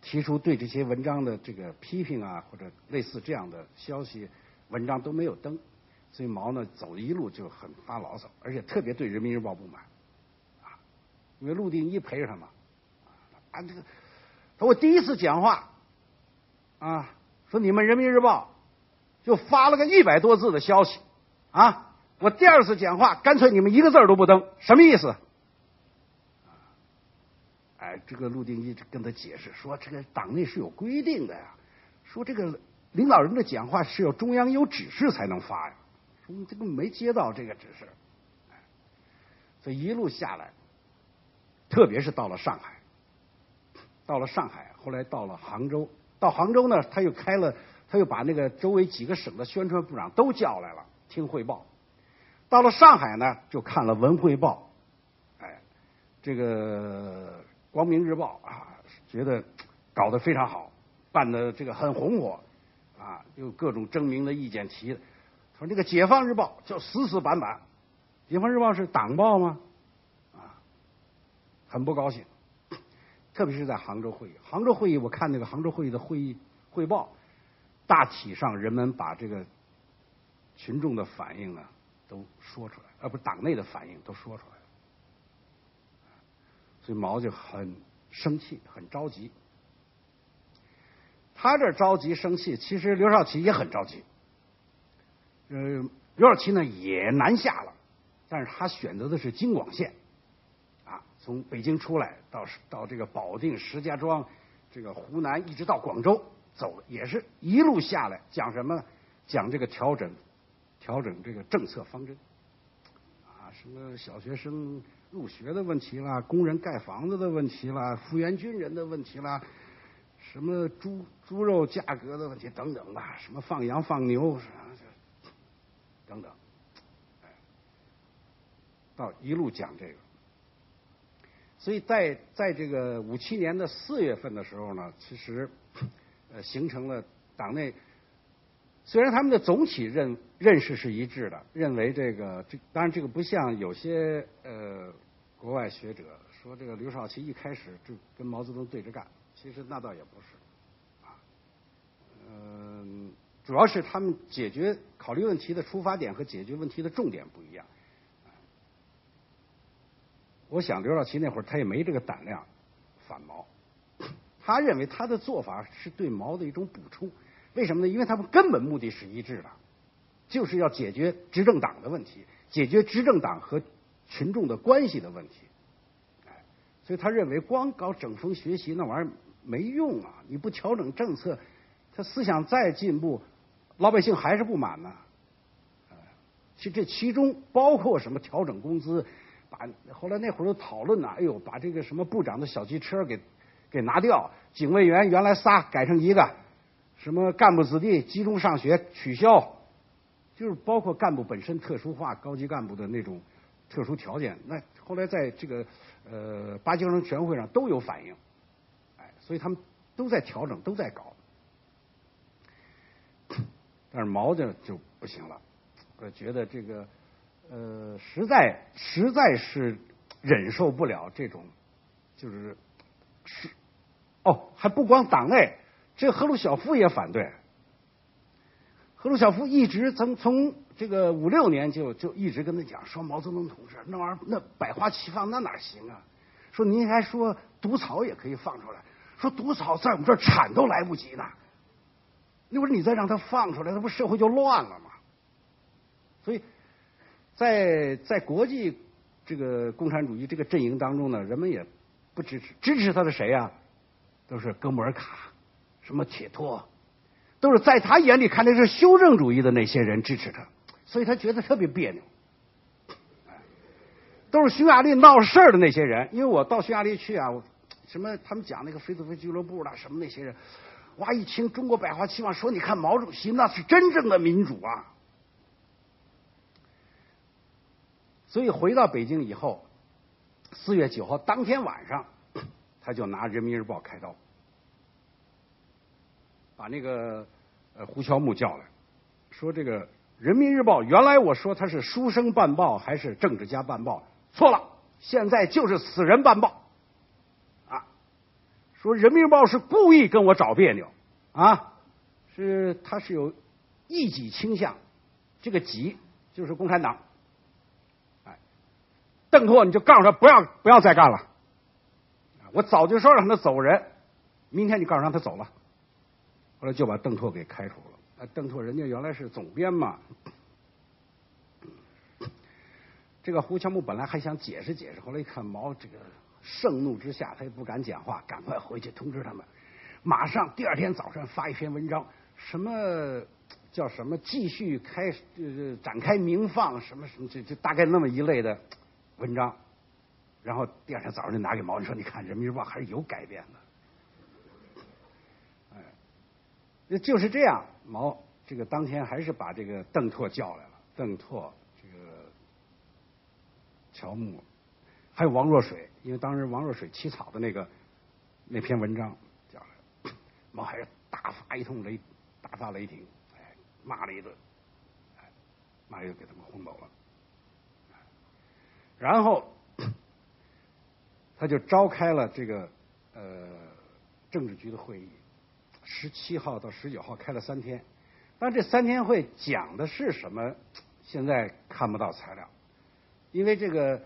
提出对这些文章的这个批评啊，或者类似这样的消息文章都没有登。所以毛呢走一路就很发牢骚，而且特别对人民日报不满，啊，因为陆定一陪着他嘛，啊这个，说我第一次讲话，啊，说你们人民日报就发了个一百多字的消息，啊，我第二次讲话干脆你们一个字都不登，什么意思？哎，这个陆定一跟他解释说，这个党内是有规定的呀，说这个领导人的讲话是要中央有指示才能发呀。你这个没接到这个指示，所以一路下来，特别是到了上海，到了上海，后来到了杭州，到杭州呢，他又开了，他又把那个周围几个省的宣传部长都叫来了听汇报。到了上海呢，就看了《文汇报》，哎，这个《光明日报》啊，觉得搞得非常好，办的这个很红火，啊，有各种争鸣的意见提的。说这个《解放日报》就死死板板，《解放日报》是党报吗？啊，很不高兴。特别是在杭州会议，杭州会议我看那个杭州会议的会议汇报，大体上人们把这个群众的反应呢都说出来，而不党内的反应都说出来了。所以毛就很生气，很着急。他这着急生气，其实刘少奇也很着急。呃，刘少奇呢也南下了，但是他选择的是京广线，啊，从北京出来到到这个保定、石家庄，这个湖南一直到广州走，也是一路下来讲什么？讲这个调整调整这个政策方针，啊，什么小学生入学的问题啦，工人盖房子的问题啦，复员军人的问题啦，什么猪猪肉价格的问题等等吧，什么放羊放牛。等等，哎，到一路讲这个，所以在在这个五七年的四月份的时候呢，其实呃形成了党内，虽然他们的总体认认识是一致的，认为这个这当然这个不像有些呃国外学者说这个刘少奇一开始就跟毛泽东对着干，其实那倒也不是，啊，嗯。主要是他们解决考虑问题的出发点和解决问题的重点不一样。我想刘少奇那会儿他也没这个胆量反毛，他认为他的做法是对毛的一种补充。为什么呢？因为他们根本目的是一致的，就是要解决执政党的问题，解决执政党和群众的关系的问题。所以他认为光搞整风学习那玩意儿没用啊！你不调整政策，他思想再进步。老百姓还是不满呢，其实这其中包括什么调整工资，把后来那会儿都讨论呢，哎呦，把这个什么部长的小汽车给给拿掉，警卫员原来仨改成一个，什么干部子弟集中上学取消，就是包括干部本身特殊化，高级干部的那种特殊条件。那后来在这个呃八九人全会上都有反应，哎，所以他们都在调整，都在搞。但是毛家就不行了，我觉得这个呃，实在实在是忍受不了这种，就是是哦，还不光党内，这赫鲁晓夫也反对。赫鲁晓夫一直从从这个五六年就就一直跟他讲说毛泽东同志那玩意儿那百花齐放那哪行啊？说您还说毒草也可以放出来，说毒草在我们这儿产都来不及呢。那会儿你再让他放出来，那不社会就乱了吗？所以，在在国际这个共产主义这个阵营当中呢，人们也不支持，支持他的谁呀？都是哥穆尔卡，什么铁托，都是在他眼里看的是修正主义的那些人支持他，所以他觉得特别别扭。都是匈牙利闹事儿的那些人，因为我到匈牙利去啊，什么他们讲那个菲兹菲俱乐部啦，什么那些人。哇！一听中国百花齐放，说你看毛主席那是真正的民主啊！所以回到北京以后，四月九号当天晚上，他就拿《人民日报》开刀，把那个呃胡乔木叫来，说这个《人民日报》原来我说他是书生办报还是政治家办报，错了，现在就是死人办报。说人民日报是故意跟我找别扭啊，是他是有异己倾向，这个己就是共产党。哎，邓拓你就告诉他不要不要再干了，我早就说让他走人，明天你告诉让他走了，后来就把邓拓给开除了。啊，邓拓人家原来是总编嘛，这个胡乔木本来还想解释解释，后来一看毛这个。盛怒之下，他也不敢讲话，赶快回去通知他们。马上第二天早上发一篇文章，什么叫什么继续开呃展开鸣放什么什么，就就大概那么一类的文章。然后第二天早上就拿给毛，你说你看《人民日报》还是有改变的。哎，那就是这样。毛这个当天还是把这个邓拓叫来了，邓拓这个乔木。还有王若水，因为当时王若水起草的那个那篇文章，叫 毛海大发一通雷，大发雷霆，哎，骂了一顿，哎，骂又给他们轰走了。然后 他就召开了这个呃政治局的会议，十七号到十九号开了三天，但这三天会讲的是什么？现在看不到材料，因为这个。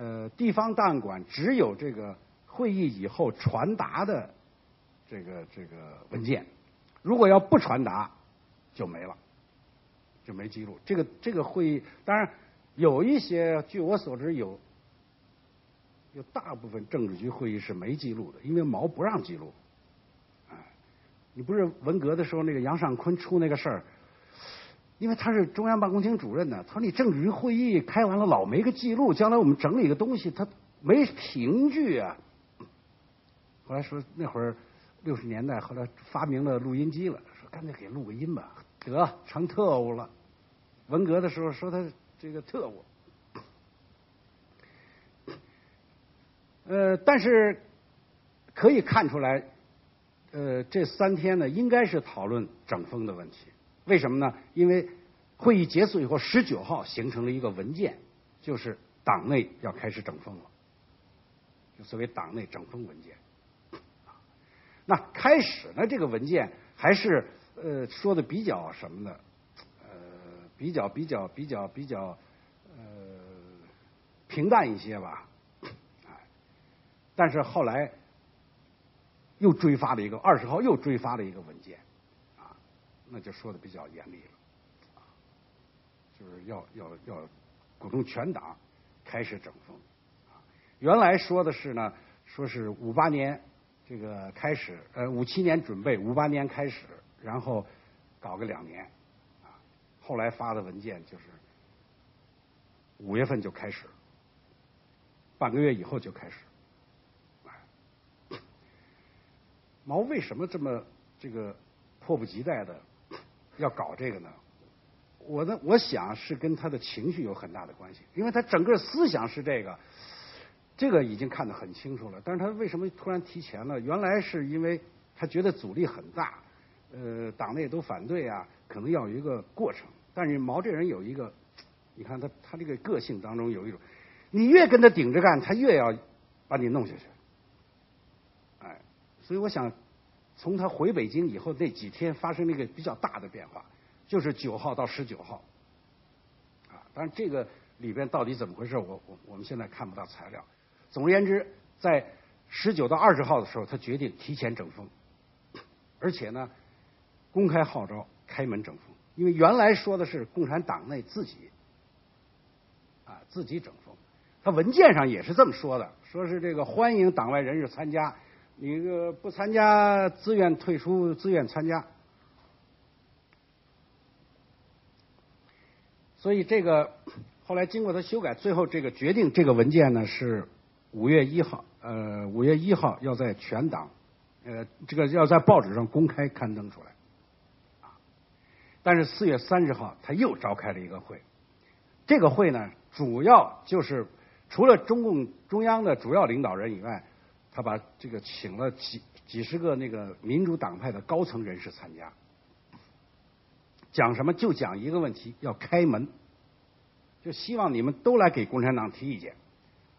呃，地方档案馆只有这个会议以后传达的这个这个文件，如果要不传达，就没了，就没记录。这个这个会议，当然有一些，据我所知有有大部分政治局会议是没记录的，因为毛不让记录。哎，你不是文革的时候那个杨尚昆出那个事儿？因为他是中央办公厅主任呢，他说你政治局会议开完了老没个记录，将来我们整理个东西，他没凭据啊。后来说那会儿六十年代，后来发明了录音机了，说干脆给录个音吧，得成特务了。文革的时候说他这个特务，呃，但是可以看出来，呃，这三天呢，应该是讨论整风的问题。为什么呢？因为会议结束以后，十九号形成了一个文件，就是党内要开始整风了，就所谓党内整风文件。那开始呢，这个文件还是呃说的比较什么呢？呃，比较比较比较比较呃平淡一些吧。但是后来又追发了一个二十号，又追发了一个文件。那就说的比较严厉了，啊，就是要要要鼓动全党开始整风，原来说的是呢，说是五八年这个开始，呃，五七年准备，五八年开始，然后搞个两年，啊，后来发的文件就是五月份就开始，半个月以后就开始。毛为什么这么这个迫不及待的要搞这个呢？我呢，我想是跟他的情绪有很大的关系，因为他整个思想是这个，这个已经看得很清楚了。但是他为什么突然提前了？原来是因为他觉得阻力很大，呃，党内都反对啊，可能要有一个过程。但是毛这人有一个，你看他他这个个性当中有一种，你越跟他顶着干，他越要把你弄下去。哎，所以我想，从他回北京以后那几天发生了一个比较大的变化，就是九号到十九号。啊，当然这个里边到底怎么回事，我我我们现在看不到材料。总而言之，在十九到二十号的时候，他决定提前整风，而且呢，公开号召开门整风。因为原来说的是共产党内自己啊自己整风，他文件上也是这么说的，说是这个欢迎党外人士参加，你这个不参加自愿退出，自愿参加。所以这个后来经过他修改，最后这个决定这个文件呢是五月一号，呃五月一号要在全党，呃这个要在报纸上公开刊登出来。啊但是四月三十号，他又召开了一个会。这个会呢，主要就是除了中共中央的主要领导人以外，他把这个请了几几十个那个民主党派的高层人士参加。讲什么？就讲一个问题，要开门，就希望你们都来给共产党提意见。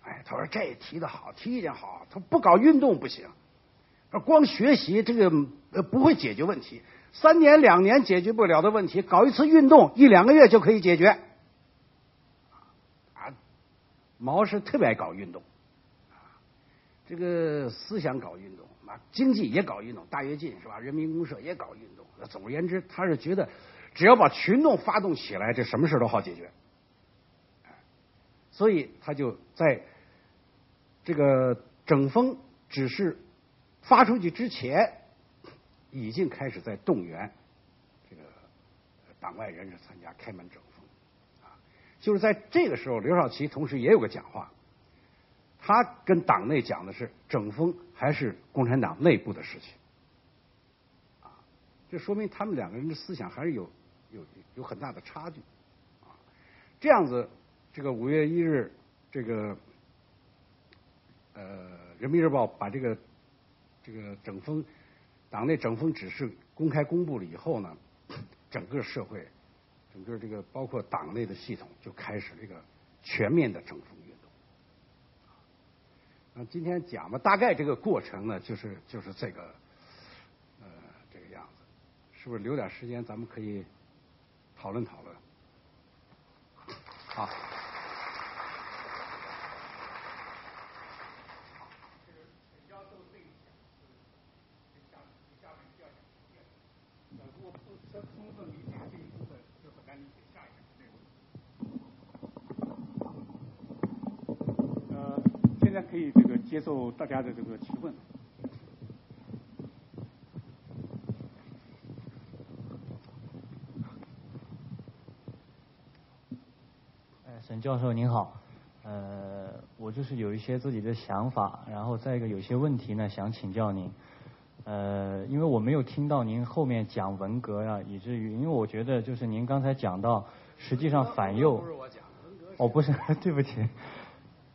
哎，他说这提的好，提意见好。他不搞运动不行，他光学习这个呃不会解决问题。三年两年解决不了的问题，搞一次运动一两个月就可以解决。啊，毛是特别爱搞运动，这个思想搞运动，啊，经济也搞运动，大跃进是吧？人民公社也搞运动。总而言之，他是觉得只要把群众发动起来，这什么事都好解决。所以他就在这个整风指示发出去之前。已经开始在动员这个党外人士参加开门整风啊，就是在这个时候，刘少奇同时也有个讲话，他跟党内讲的是整风还是共产党内部的事情啊，这说明他们两个人的思想还是有有有很大的差距啊。这样子，这个五月一日，这个呃《人民日报》把这个这个整风。党内整风指示公开公布了以后呢，整个社会，整个这个包括党内的系统就开始这个全面的整风今天讲吧，大概这个过程呢，就是就是这个呃这个样子，是不是留点时间咱们可以讨论讨论？好。可以这个接受大家的这个提问。呃，沈教授您好，呃，我就是有一些自己的想法，然后再一个有些问题呢想请教您。呃，因为我没有听到您后面讲文革呀，以至于因为我觉得就是您刚才讲到，实际上反右。不是我讲文革。哦，不是，对不起，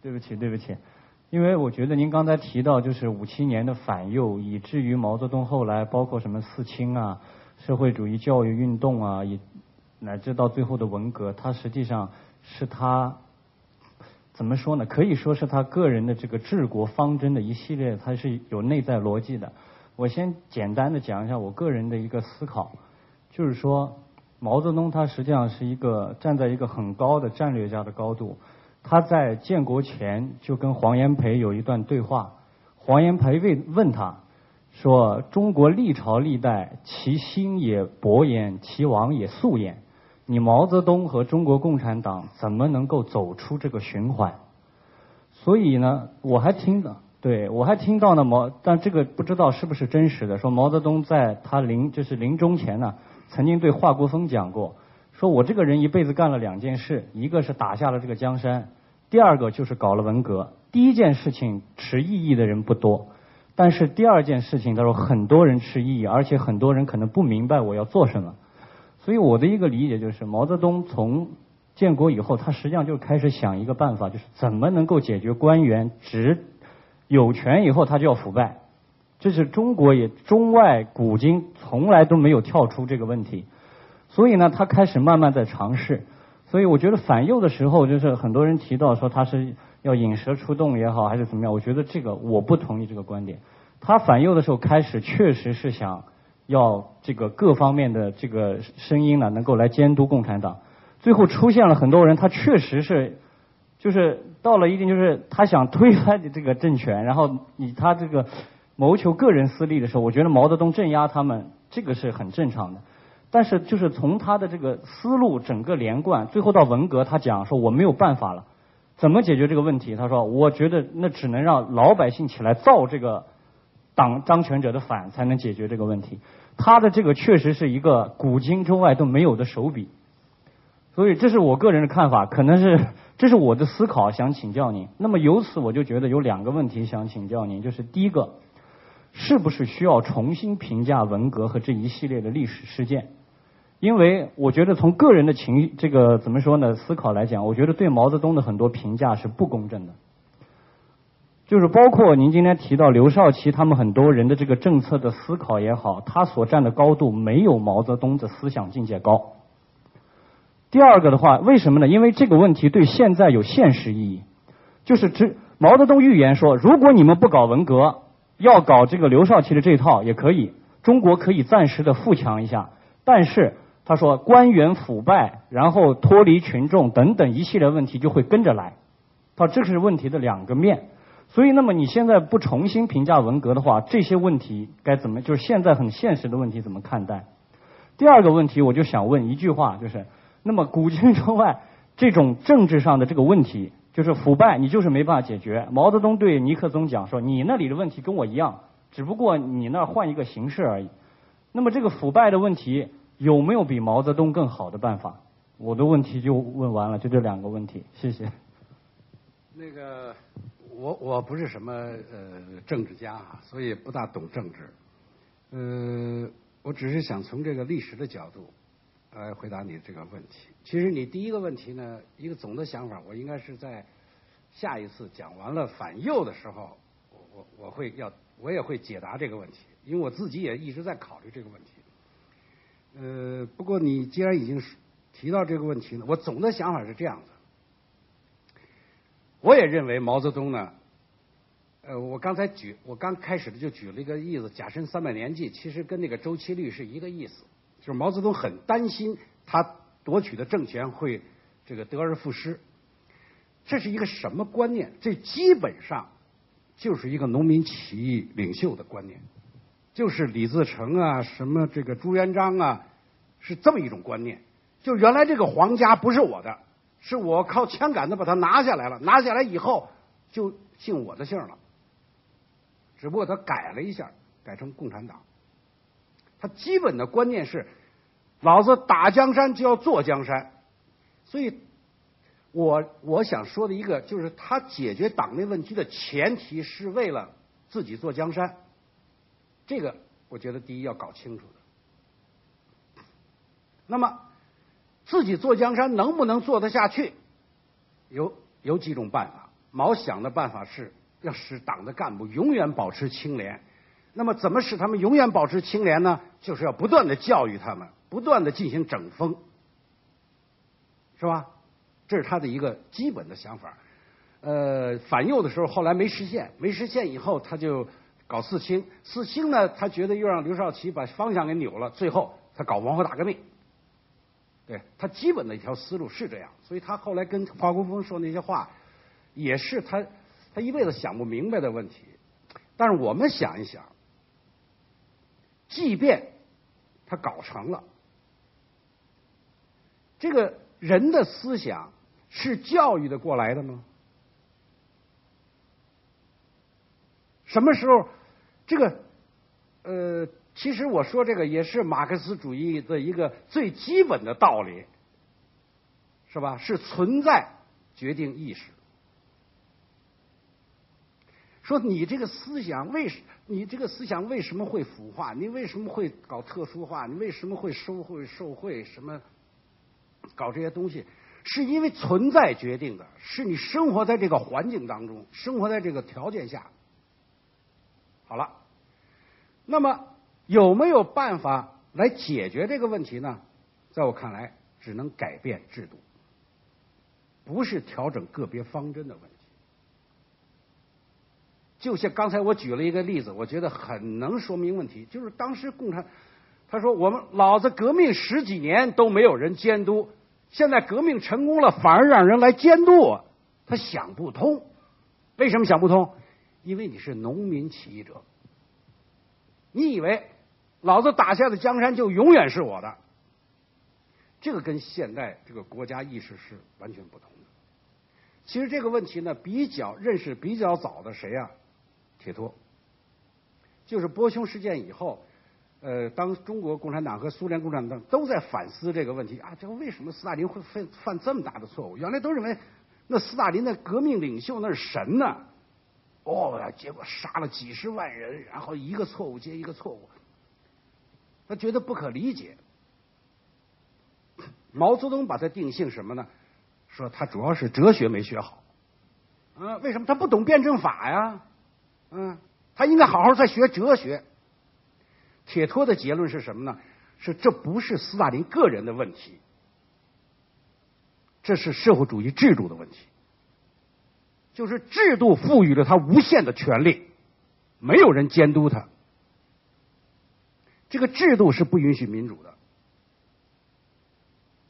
对不起，对不起。因为我觉得您刚才提到就是五七年的反右，以至于毛泽东后来包括什么四清啊、社会主义教育运动啊，以乃至到最后的文革，他实际上是他怎么说呢？可以说是他个人的这个治国方针的一系列，它是有内在逻辑的。我先简单的讲一下我个人的一个思考，就是说毛泽东他实际上是一个站在一个很高的战略家的高度。他在建国前就跟黄炎培有一段对话，黄炎培问问他，说中国历朝历代，其兴也勃焉，其亡也速焉。你毛泽东和中国共产党怎么能够走出这个循环？所以呢，我还听到，对我还听到呢毛，但这个不知道是不是真实的，说毛泽东在他临就是临终前呢，曾经对华国锋讲过，说我这个人一辈子干了两件事，一个是打下了这个江山，第二个就是搞了文革。第一件事情持异议的人不多，但是第二件事情他说很多人持异议，而且很多人可能不明白我要做什么。所以我的一个理解就是，毛泽东从建国以后，他实际上就开始想一个办法，就是怎么能够解决官员执有权以后他就要腐败。这是中国也中外古今从来都没有跳出这个问题。所以呢，他开始慢慢在尝试。所以我觉得反右的时候，就是很多人提到说他是要引蛇出洞也好，还是怎么样？我觉得这个我不同意这个观点。他反右的时候开始确实是想要这个各方面的这个声音呢，能够来监督共产党。最后出现了很多人，他确实是就是到了一定就是他想推翻这个政权，然后以他这个谋求个人私利的时候，我觉得毛泽东镇压他们，这个是很正常的。但是，就是从他的这个思路整个连贯，最后到文革，他讲说我没有办法了，怎么解决这个问题？他说，我觉得那只能让老百姓起来造这个党当权者的反，才能解决这个问题。他的这个确实是一个古今中外都没有的手笔，所以这是我个人的看法，可能是 这是我的思考，想请教您。那么由此我就觉得有两个问题想请教您，就是第一个，是不是需要重新评价文革和这一系列的历史事件？因为我觉得从个人的情这个怎么说呢思考来讲，我觉得对毛泽东的很多评价是不公正的，就是包括您今天提到刘少奇他们很多人的这个政策的思考也好，他所站的高度没有毛泽东的思想境界高。第二个的话，为什么呢？因为这个问题对现在有现实意义，就是只毛泽东预言说，如果你们不搞文革，要搞这个刘少奇的这套也可以，中国可以暂时的富强一下，但是。他说：“官员腐败，然后脱离群众等等一系列问题就会跟着来。他这是问题的两个面。所以，那么你现在不重新评价文革的话，这些问题该怎么？就是现在很现实的问题怎么看待？第二个问题，我就想问一句话，就是那么古今中外这种政治上的这个问题，就是腐败，你就是没办法解决。毛泽东对尼克松讲说：你那里的问题跟我一样，只不过你那儿换一个形式而已。那么这个腐败的问题。”有没有比毛泽东更好的办法？我的问题就问完了，就这两个问题，谢谢。那个，我我不是什么呃政治家啊，所以不大懂政治。呃，我只是想从这个历史的角度来回答你这个问题。其实你第一个问题呢，一个总的想法，我应该是在下一次讲完了反右的时候，我我我会要我也会解答这个问题，因为我自己也一直在考虑这个问题。呃，不过你既然已经提到这个问题了，我总的想法是这样的。我也认为毛泽东呢，呃，我刚才举，我刚开始的就举了一个例子，甲申三百年祭，其实跟那个周期率是一个意思，就是毛泽东很担心他夺取的政权会这个得而复失。这是一个什么观念？这基本上就是一个农民起义领袖的观念。就是李自成啊，什么这个朱元璋啊，是这么一种观念。就原来这个皇家不是我的，是我靠枪杆子把它拿下来了。拿下来以后就姓我的姓了，只不过他改了一下，改成共产党。他基本的观念是，老子打江山就要坐江山。所以，我我想说的一个就是，他解决党内问题的前提是为了自己坐江山。这个我觉得第一要搞清楚的。那么自己坐江山能不能做得下去？有有几种办法。毛想的办法是要使党的干部永远保持清廉。那么怎么使他们永远保持清廉呢？就是要不断的教育他们，不断的进行整风，是吧？这是他的一个基本的想法。呃，反右的时候后来没实现，没实现以后他就。搞四清，四清呢？他觉得又让刘少奇把方向给扭了，最后他搞文化大革命。对他基本的一条思路是这样，所以他后来跟华国锋说那些话，也是他他一辈子想不明白的问题。但是我们想一想，即便他搞成了，这个人的思想是教育的过来的吗？什么时候？这个呃，其实我说这个也是马克思主义的一个最基本的道理，是吧？是存在决定意识。说你这个思想为什你这个思想为什么会腐化？你为什么会搞特殊化？你为什么会收贿受贿？什么搞这些东西？是因为存在决定的，是你生活在这个环境当中，生活在这个条件下。好了，那么有没有办法来解决这个问题呢？在我看来，只能改变制度，不是调整个别方针的问题。就像刚才我举了一个例子，我觉得很能说明问题。就是当时共产，他说我们老子革命十几年都没有人监督，现在革命成功了，反而让人来监督我，他想不通。为什么想不通？因为你是农民起义者，你以为老子打下的江山就永远是我的？这个跟现代这个国家意识是完全不同的。其实这个问题呢，比较认识比较早的谁呀？铁托，就是波匈事件以后，呃，当中国共产党和苏联共产党都在反思这个问题啊，这个为什么斯大林会犯犯这么大的错误？原来都认为那斯大林的革命领袖那是神呢，哦，结果杀了几十万人，然后一个错误接一个错误，他觉得不可理解。毛泽东把他定性什么呢？说他主要是哲学没学好，啊，为什么他不懂辩证法呀？嗯，他应该好好再学哲学。铁托的结论是什么呢？是这不是斯大林个人的问题，这是社会主义制度的问题。就是制度赋予了他无限的权利，没有人监督他。这个制度是不允许民主的，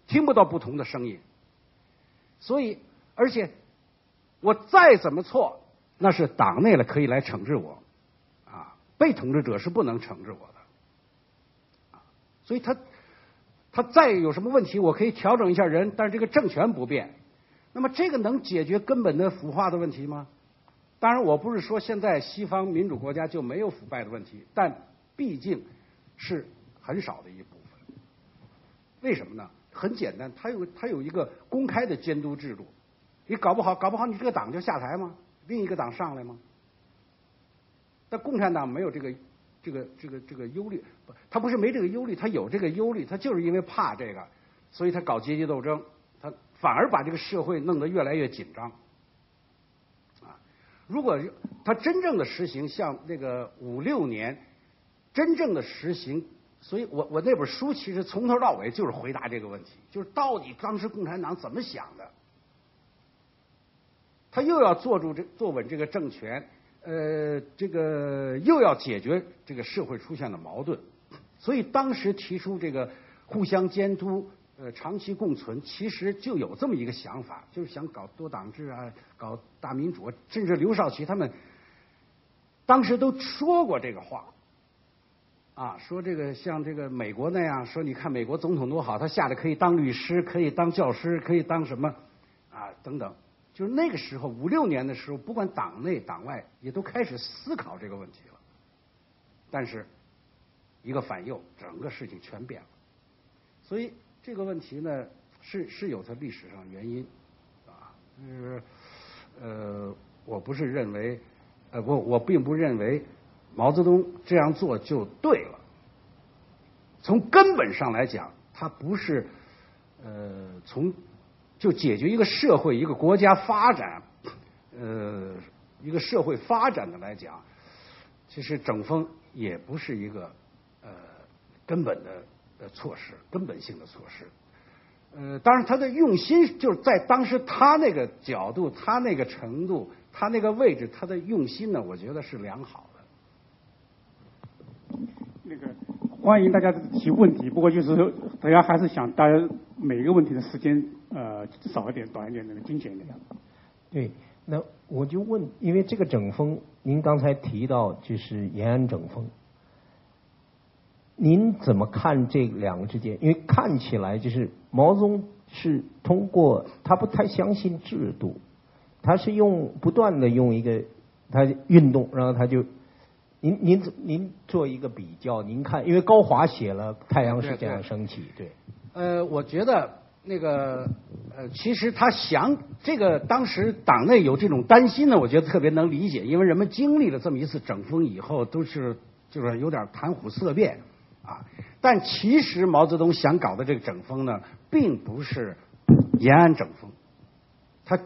听不到不同的声音。所以，而且我再怎么错。那是党内了可以来惩治我，啊，被统治者是不能惩治我的，所以他他再有什么问题，我可以调整一下人，但是这个政权不变。那么这个能解决根本的腐化的问题吗？当然，我不是说现在西方民主国家就没有腐败的问题，但毕竟是很少的一部分。为什么呢？很简单，它有它有一个公开的监督制度，你搞不好搞不好你这个党就下台吗？另一个党上来吗？但共产党没有这个这个这个这个忧虑，不他不是没这个忧虑，他有这个忧虑，他就是因为怕这个，所以他搞阶级斗争，反而把这个社会弄得越来越紧张。啊，如果他真正的实行像那个五六年真正的实行，所以我我那本书其实从头到尾就是回答这个问题，就是到底当时共产党怎么想的。他又要坐住这坐稳这个政权，呃，这个又要解决这个社会出现的矛盾，所以当时提出这个互相监督、呃长期共存，其实就有这么一个想法，就是想搞多党制啊，搞大民主，甚至刘少奇他们当时都说过这个话，啊，说这个像这个美国那样，说你看美国总统多好，他下来可以当律师，可以当教师，可以当什么啊等等。就是那个时候，五六年的时候，不管党内党外，也都开始思考这个问题了。但是，一个反右，整个事情全变了。所以这个问题呢，是是有它历史上原因啊。就是呃，我不是认为，呃，我我并不认为毛泽东这样做就对了。从根本上来讲，他不是呃从。就解决一个社会、一个国家发展，呃，一个社会发展的来讲，其实整风也不是一个呃根本的呃措施、根本性的措施。呃，当然他的用心就是在当时他那个角度、他那个程度、他那个位置，他的用心呢，我觉得是良好的。那个欢迎大家提问题，不过就是大家还是想大家每一个问题的时间。呃，少一点、短一点，那个精简一点。对，那我就问，因为这个整风，您刚才提到就是延安整风，您怎么看这两个之间？因为看起来就是毛泽东是通过他不太相信制度，他是用不断的用一个他运动，然后他就您您您做一个比较，您看，因为高华写了《太阳是这样升起》，对。呃，我觉得。那个呃，其实他想这个当时党内有这种担心呢，我觉得特别能理解，因为人们经历了这么一次整风以后，都是就是有点谈虎色变啊。但其实毛泽东想搞的这个整风呢，并不是延安整风，他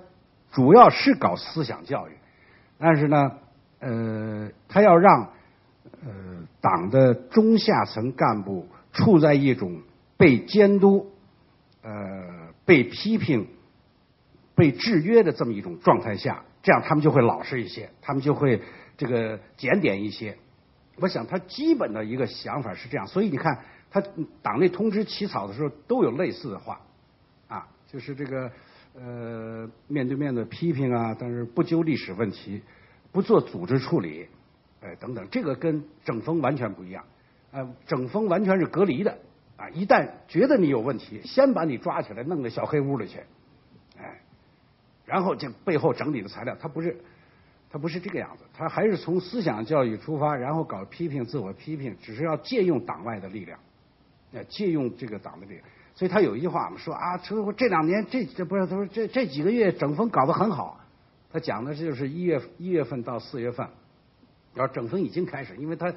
主要是搞思想教育，但是呢，呃，他要让呃党的中下层干部处在一种被监督。呃，被批评、被制约的这么一种状态下，这样他们就会老实一些，他们就会这个检点一些。我想他基本的一个想法是这样，所以你看他党内通知起草的时候都有类似的话啊，就是这个呃面对面的批评啊，但是不纠历史问题，不做组织处理，哎等等，这个跟整风完全不一样，呃，整风完全是隔离的。啊！一旦觉得你有问题，先把你抓起来，弄到小黑屋里去，哎，然后这背后整理的材料，他不是，他不是这个样子，他还是从思想教育出发，然后搞批评、自我批评，只是要借用党外的力量，呃，借用这个党的力量。所以他有一句话嘛，说啊，说这两年这这不是，他说这这几个月整风搞得很好，他讲的就是一月一月份到四月份，然后整风已经开始，因为他。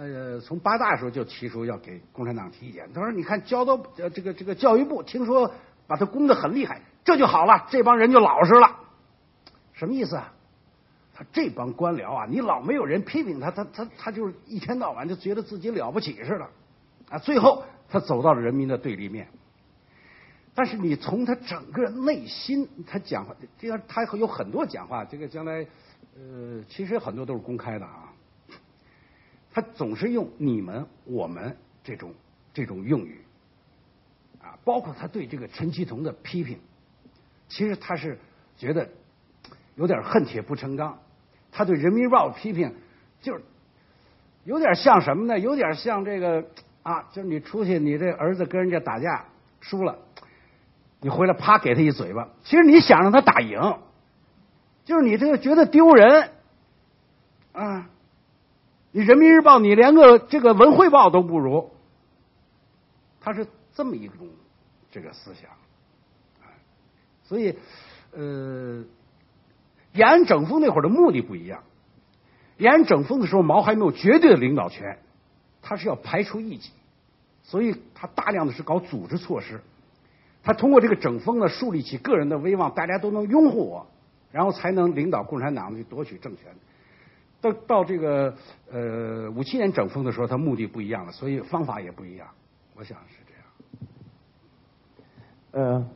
呃，从八大时候就提出要给共产党提意见。他说：“你看，教导呃这个这个教育部听说把他攻的很厉害，这就好了，这帮人就老实了。什么意思啊？这帮官僚啊，你老没有人批评他，他他他就是一天到晚就觉得自己了不起似的啊。最后他走到了人民的对立面。但是你从他整个内心，他讲话，这样他有很多讲话，这个将来呃，其实很多都是公开的啊。”他总是用“你们”“我们”这种这种用语，啊，包括他对这个陈其同的批评，其实他是觉得有点恨铁不成钢。他对《人民日报》批评，就是有点像什么呢？有点像这个啊，就是你出去，你这儿子跟人家打架输了，你回来啪给他一嘴巴。其实你想让他打赢，就是你这个觉得丢人啊。你人民日报，你连个这个文汇报都不如，他是这么一种这个思想，所以呃，延安整风那会儿的目的不一样。延安整风的时候，毛还没有绝对的领导权，他是要排除异己，所以他大量的是搞组织措施，他通过这个整风呢，树立起个人的威望，大家都能拥护我，然后才能领导共产党去夺取政权。到到这个呃五七年整风的时候，他目的不一样了，所以方法也不一样。我想是这样。呃，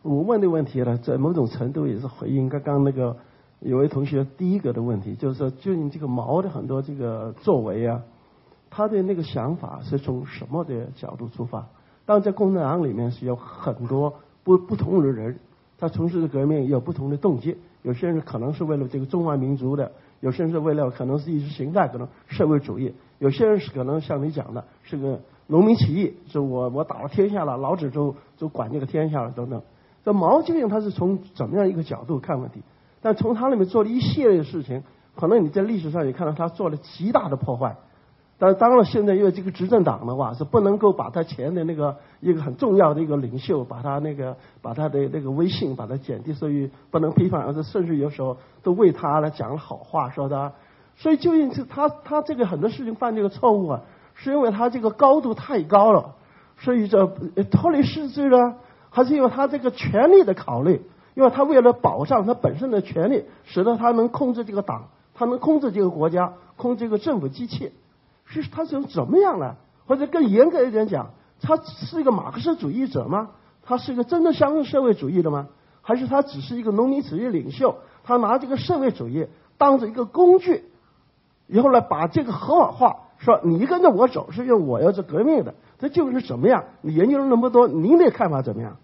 我问的问题呢，在某种程度也是回应刚刚那个有位同学第一个的问题，就是说，就你这个毛的很多这个作为啊，他的那个想法是从什么的角度出发？当然，在共产党里面是有很多不 不同的人，他从事的革命有不同的动机，有些人可能是为了这个中华民族的。有些人是为了可能是意识形态，可能社会主义；有些人是可能像你讲的，是个农民起义，就我我打了天下了，老子就就管这个天下了等等。这毛究竟他是从怎么样一个角度看问题？但从他那边做了一系列的事情，可能你在历史上也看到他做了极大的破坏。但当然，现在因为这个执政党的话是不能够把他前的那个一个很重要的一个领袖，把他那个把他的那个威信把他减低，所以不能批判，而是甚至有时候都为他来讲好话，说他。所以究竟是他他这个很多事情犯这个错误啊，是因为他这个高度太高了，所以这脱离实质呢，还是因为他这个权力的考虑？因为他为了保障他本身的权利，使得他能控制这个党，他能控制这个国家，控制这个政府机器。是他是怎么样呢？或者更严格一点讲，他是一个马克思主义者吗？他是一个真的相信社会主义的吗？还是他只是一个农民主义领袖？他拿这个社会主义当做一个工具，以后呢把这个合法化，说你跟着我走是因为我要做革命的，这究竟是怎么样？你研究了那么多，您的看法怎么样？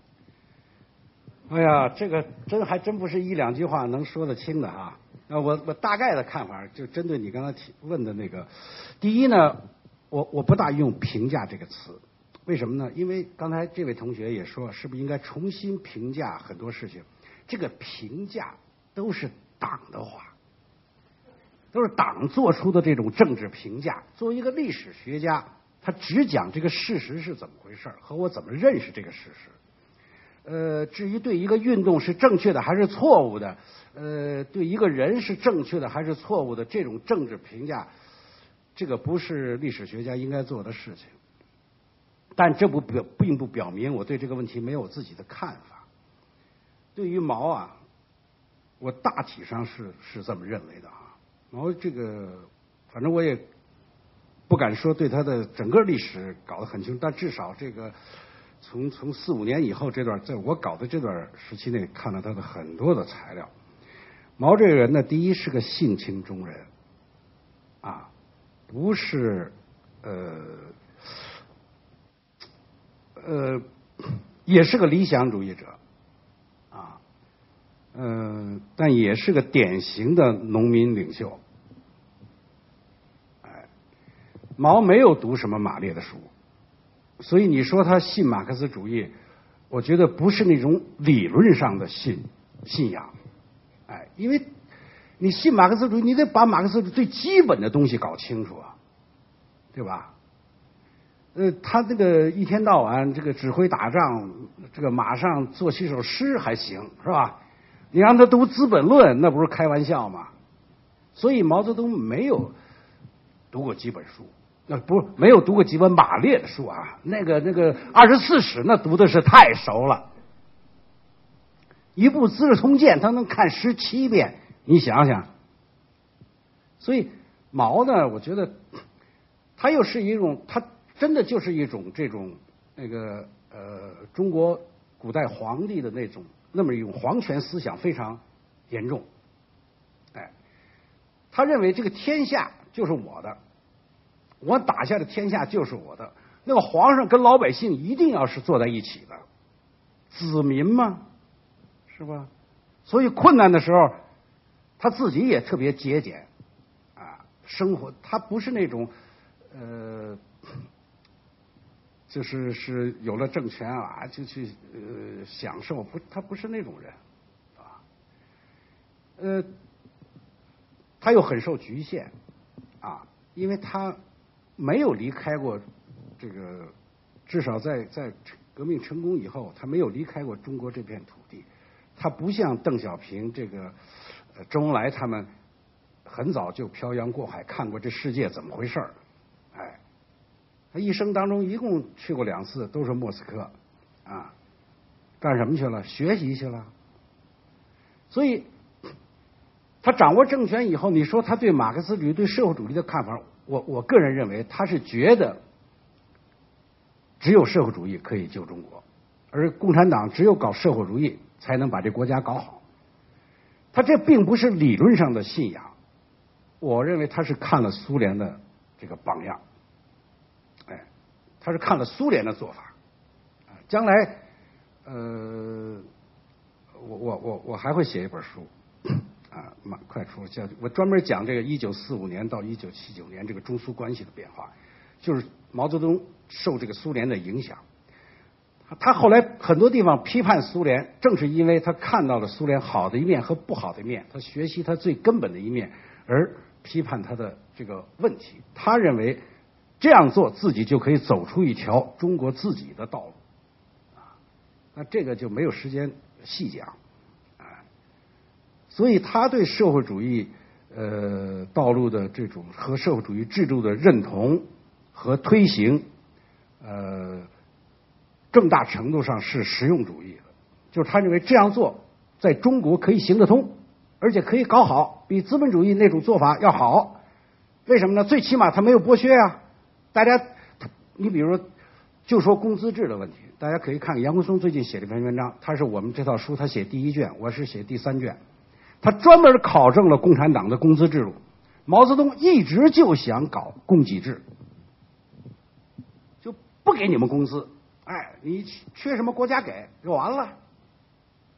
哎呀，这个真还真不是一两句话能说得清的哈。啊，我我大概的看法就针对你刚才提问的那个，第一呢，我我不大用评价这个词，为什么呢？因为刚才这位同学也说，是不是应该重新评价很多事情？这个评价都是党的话，都是党做出的这种政治评价。作为一个历史学家，他只讲这个事实是怎么回事和我怎么认识这个事实。呃，至于对一个运动是正确的还是错误的，呃，对一个人是正确的还是错误的，这种政治评价，这个不是历史学家应该做的事情。但这不表并不表明我对这个问题没有自己的看法。对于毛啊，我大体上是是这么认为的啊。毛这个，反正我也不敢说对他的整个历史搞得很清楚，但至少这个从从四五年以后这段，在我搞的这段时期内，看了他的很多的材料。毛这个人呢，第一是个性情中人，啊，不是呃。呃，也是个理想主义者，啊，嗯，但也是个典型的农民领袖。哎，毛没有读什么马列的书，所以你说他信马克思主义，我觉得不是那种理论上的信信仰，哎，因为你信马克思主义，你得把马克思主义最基本的东西搞清楚啊，对吧？呃，他这个一天到晚这个指挥打仗，这个马上做几首诗还行是吧？你让他读《资本论》，那不是开玩笑吗？所以毛泽东没有读过几本书，那不没有读过几本马列的书啊。那个那个《二十四史》那读的是太熟了，一部《资治通鉴》他能看十七遍，你想想。所以毛呢，我觉得他又是一种他。真的就是一种这种那个呃中国古代皇帝的那种那么一种皇权思想非常严重，哎，他认为这个天下就是我的，我打下的天下就是我的，那个皇上跟老百姓一定要是坐在一起的，子民嘛，是吧？所以困难的时候，他自己也特别节俭啊，生活他不是那种呃。就是是有了政权啊，就去呃享受，不，他不是那种人，啊，呃，他又很受局限，啊，因为他没有离开过这个，至少在在革命成功以后，他没有离开过中国这片土地，他不像邓小平这个周恩来他们很早就漂洋过海看过这世界怎么回事儿。哎他一生当中一共去过两次，都是莫斯科，啊，干什么去了？学习去了。所以，他掌握政权以后，你说他对马克思主义、对社会主义的看法，我我个人认为，他是觉得只有社会主义可以救中国，而共产党只有搞社会主义才能把这国家搞好。他这并不是理论上的信仰，我认为他是看了苏联的这个榜样。哎他是看了苏联的做法，将来，呃，我我我我还会写一本书，啊，马快出叫我专门讲这个一九四五年到一九七九年这个中苏关系的变化，就是毛泽东受这个苏联的影响，他后来很多地方批判苏联，正是因为他看到了苏联好的一面和不好的一面，他学习他最根本的一面，而批判他的这个问题，他认为。这样做，自己就可以走出一条中国自己的道路，啊，那这个就没有时间细讲，所以他对社会主义呃道路的这种和社会主义制度的认同和推行，呃，更大程度上是实用主义的，就是他认为这样做在中国可以行得通，而且可以搞好，比资本主义那种做法要好。为什么呢？最起码他没有剥削啊。大家，你比如说，就说工资制的问题，大家可以看杨国松最近写了一篇文章，他是我们这套书他写第一卷，我是写第三卷，他专门考证了共产党的工资制度。毛泽东一直就想搞供给制，就不给你们工资，哎，你缺什么国家给就完了，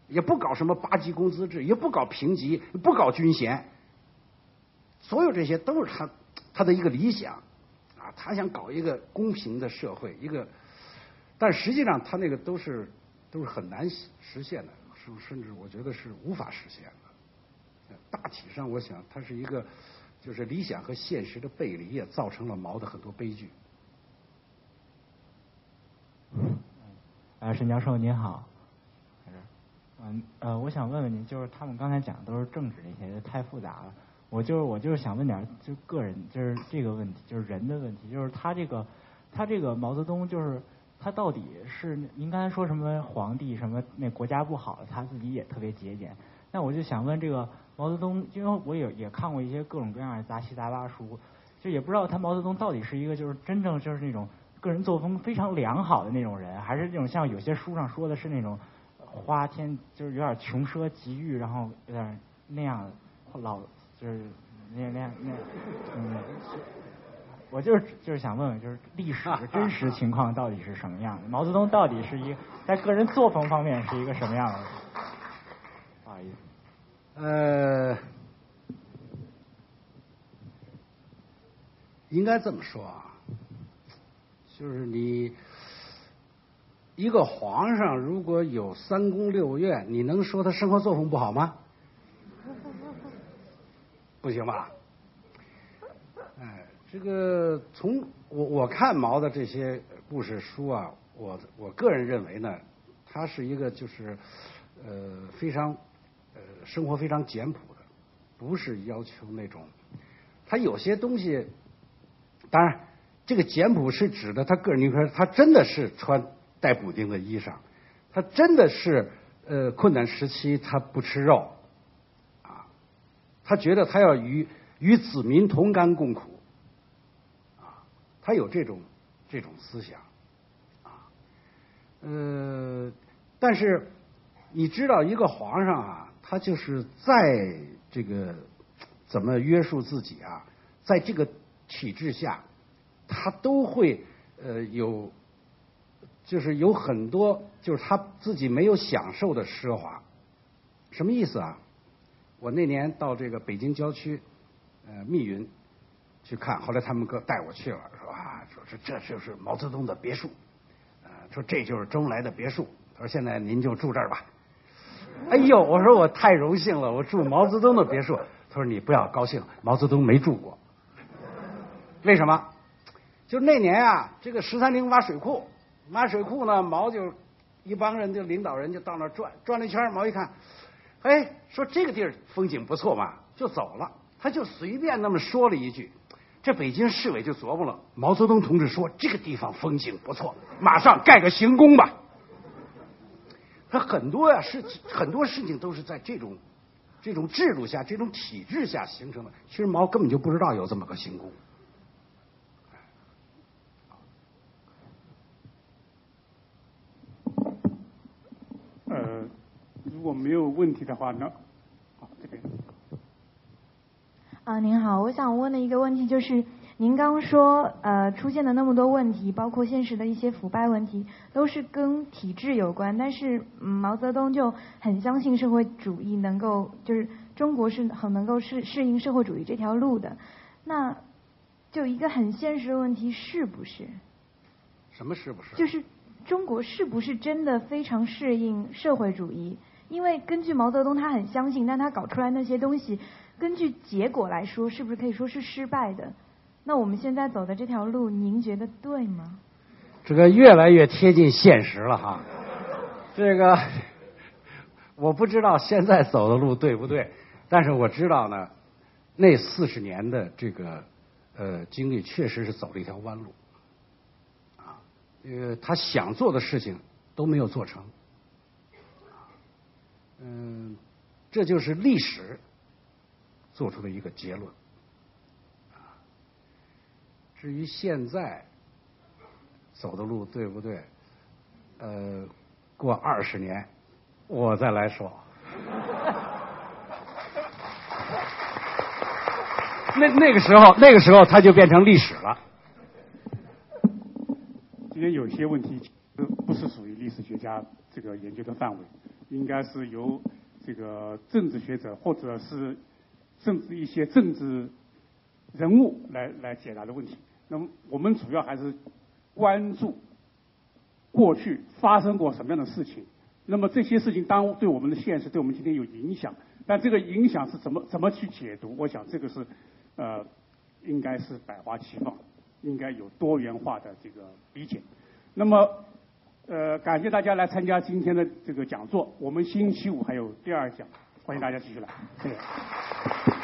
也不搞什么八级工资制，也不搞评级，不搞军衔，所有这些都是他他的一个理想啊。他想搞一个公平的社会，一个，但实际上他那个都是都是很难实现的，甚甚至我觉得是无法实现的。大体上，我想他是一个就是理想和现实的背离，也造成了毛的很多悲剧。啊，沈教授您好，嗯呃，我想问问您，就是他们刚才讲的都是政治那些，太复杂了。我就是我就是想问点就个人就是这个问题，就是人的问题，就是他这个他这个毛泽东就是他到底是您刚才说什么皇帝什么那国家不好，他自己也特别节俭。那我就想问这个毛泽东，因为我也也看过一些各种各样的杂七杂八书，就也不知道他毛泽东到底是一个就是真正就是那种个人作风非常良好的那种人，还是这种像有些书上说的是那种花天就是有点穷奢极欲，然后有点那样老。就是那那那嗯，我就是就是想问问，就是历史的真实情况到底是什么样的？毛泽东到底是一在个人作风方面是一个什么样的？呃，应该这么说啊，就是你一个皇上如果有三宫六院，你能说他生活作风不好吗？不行吧？哎，这个从我我看毛的这些故事书啊，我我个人认为呢，他是一个就是呃非常生活非常简朴的，不是要求那种。他有些东西，当然这个简朴是指的他个人，你看他真的是穿带补丁的衣裳，他真的是呃困难时期他不吃肉。啊他觉得他要与与子民同甘共苦，啊，他有这种这种思想，啊，呃，但是你知道，一个皇上啊，他就是在这个怎么约束自己啊，在这个体制下，他都会呃有，就是有很多就是他自己没有享受的奢华，什么意思啊？我那年到这个北京郊区，呃，密云去看，后来他们哥带我去了，说啊，说这这就是毛泽东的别墅，啊，说这就是周恩来的别墅，他说现在您就住这儿吧。哎呦，我说我太荣幸了，我住毛泽东的别墅。他说你不要高兴，毛泽东没住过。为什么？就那年啊，这个十三陵挖水库，挖水库呢，毛就一帮人就领导人就到那转转了一圈，毛一看。哎，说这个地儿风景不错嘛，就走了。他就随便那么说了一句，这北京市委就琢磨了。毛泽东同志说这个地方风景不错，马上盖个行宫吧。他很多呀事，很多事情都是在这种这种制度下、这种体制下形成的。其实毛根本就不知道有这么个行宫。如果没有问题的话呢？好，这边。啊，您好，我想问的一个问题就是，您刚说呃出现的那么多问题，包括现实的一些腐败问题，都是跟体制有关。但是嗯毛泽东就很相信社会主义能够，就是中国是很能够适适应社会主义这条路的。那就一个很现实的问题，是不是？什么是不是？就是中国是不是真的非常适应社会主义？因为根据毛泽东，他很相信，但他搞出来那些东西，根据结果来说，是不是可以说是失败的？那我们现在走的这条路，您觉得对吗？这个越来越贴近现实了哈。这个 我不知道现在走的路对不对，但是我知道呢，那四十年的这个呃经历，确实是走了一条弯路。啊，呃，他想做的事情都没有做成。嗯，这就是历史做出的一个结论。至于现在走的路对不对？呃，过二十年我再来说。那那个时候，那个时候它就变成历史了。今天有些问题不是属于历史学家这个研究的范围。应该是由这个政治学者或者是甚至一些政治人物来来解答的问题。那么我们主要还是关注过去发生过什么样的事情。那么这些事情当对我们的现实、对我们今天有影响，但这个影响是怎么怎么去解读？我想这个是呃应该是百花齐放，应该有多元化的这个理解。那么呃，感谢大家来参加今天的这个讲座。我们星期五还有第二讲，欢迎大家继续来，谢谢。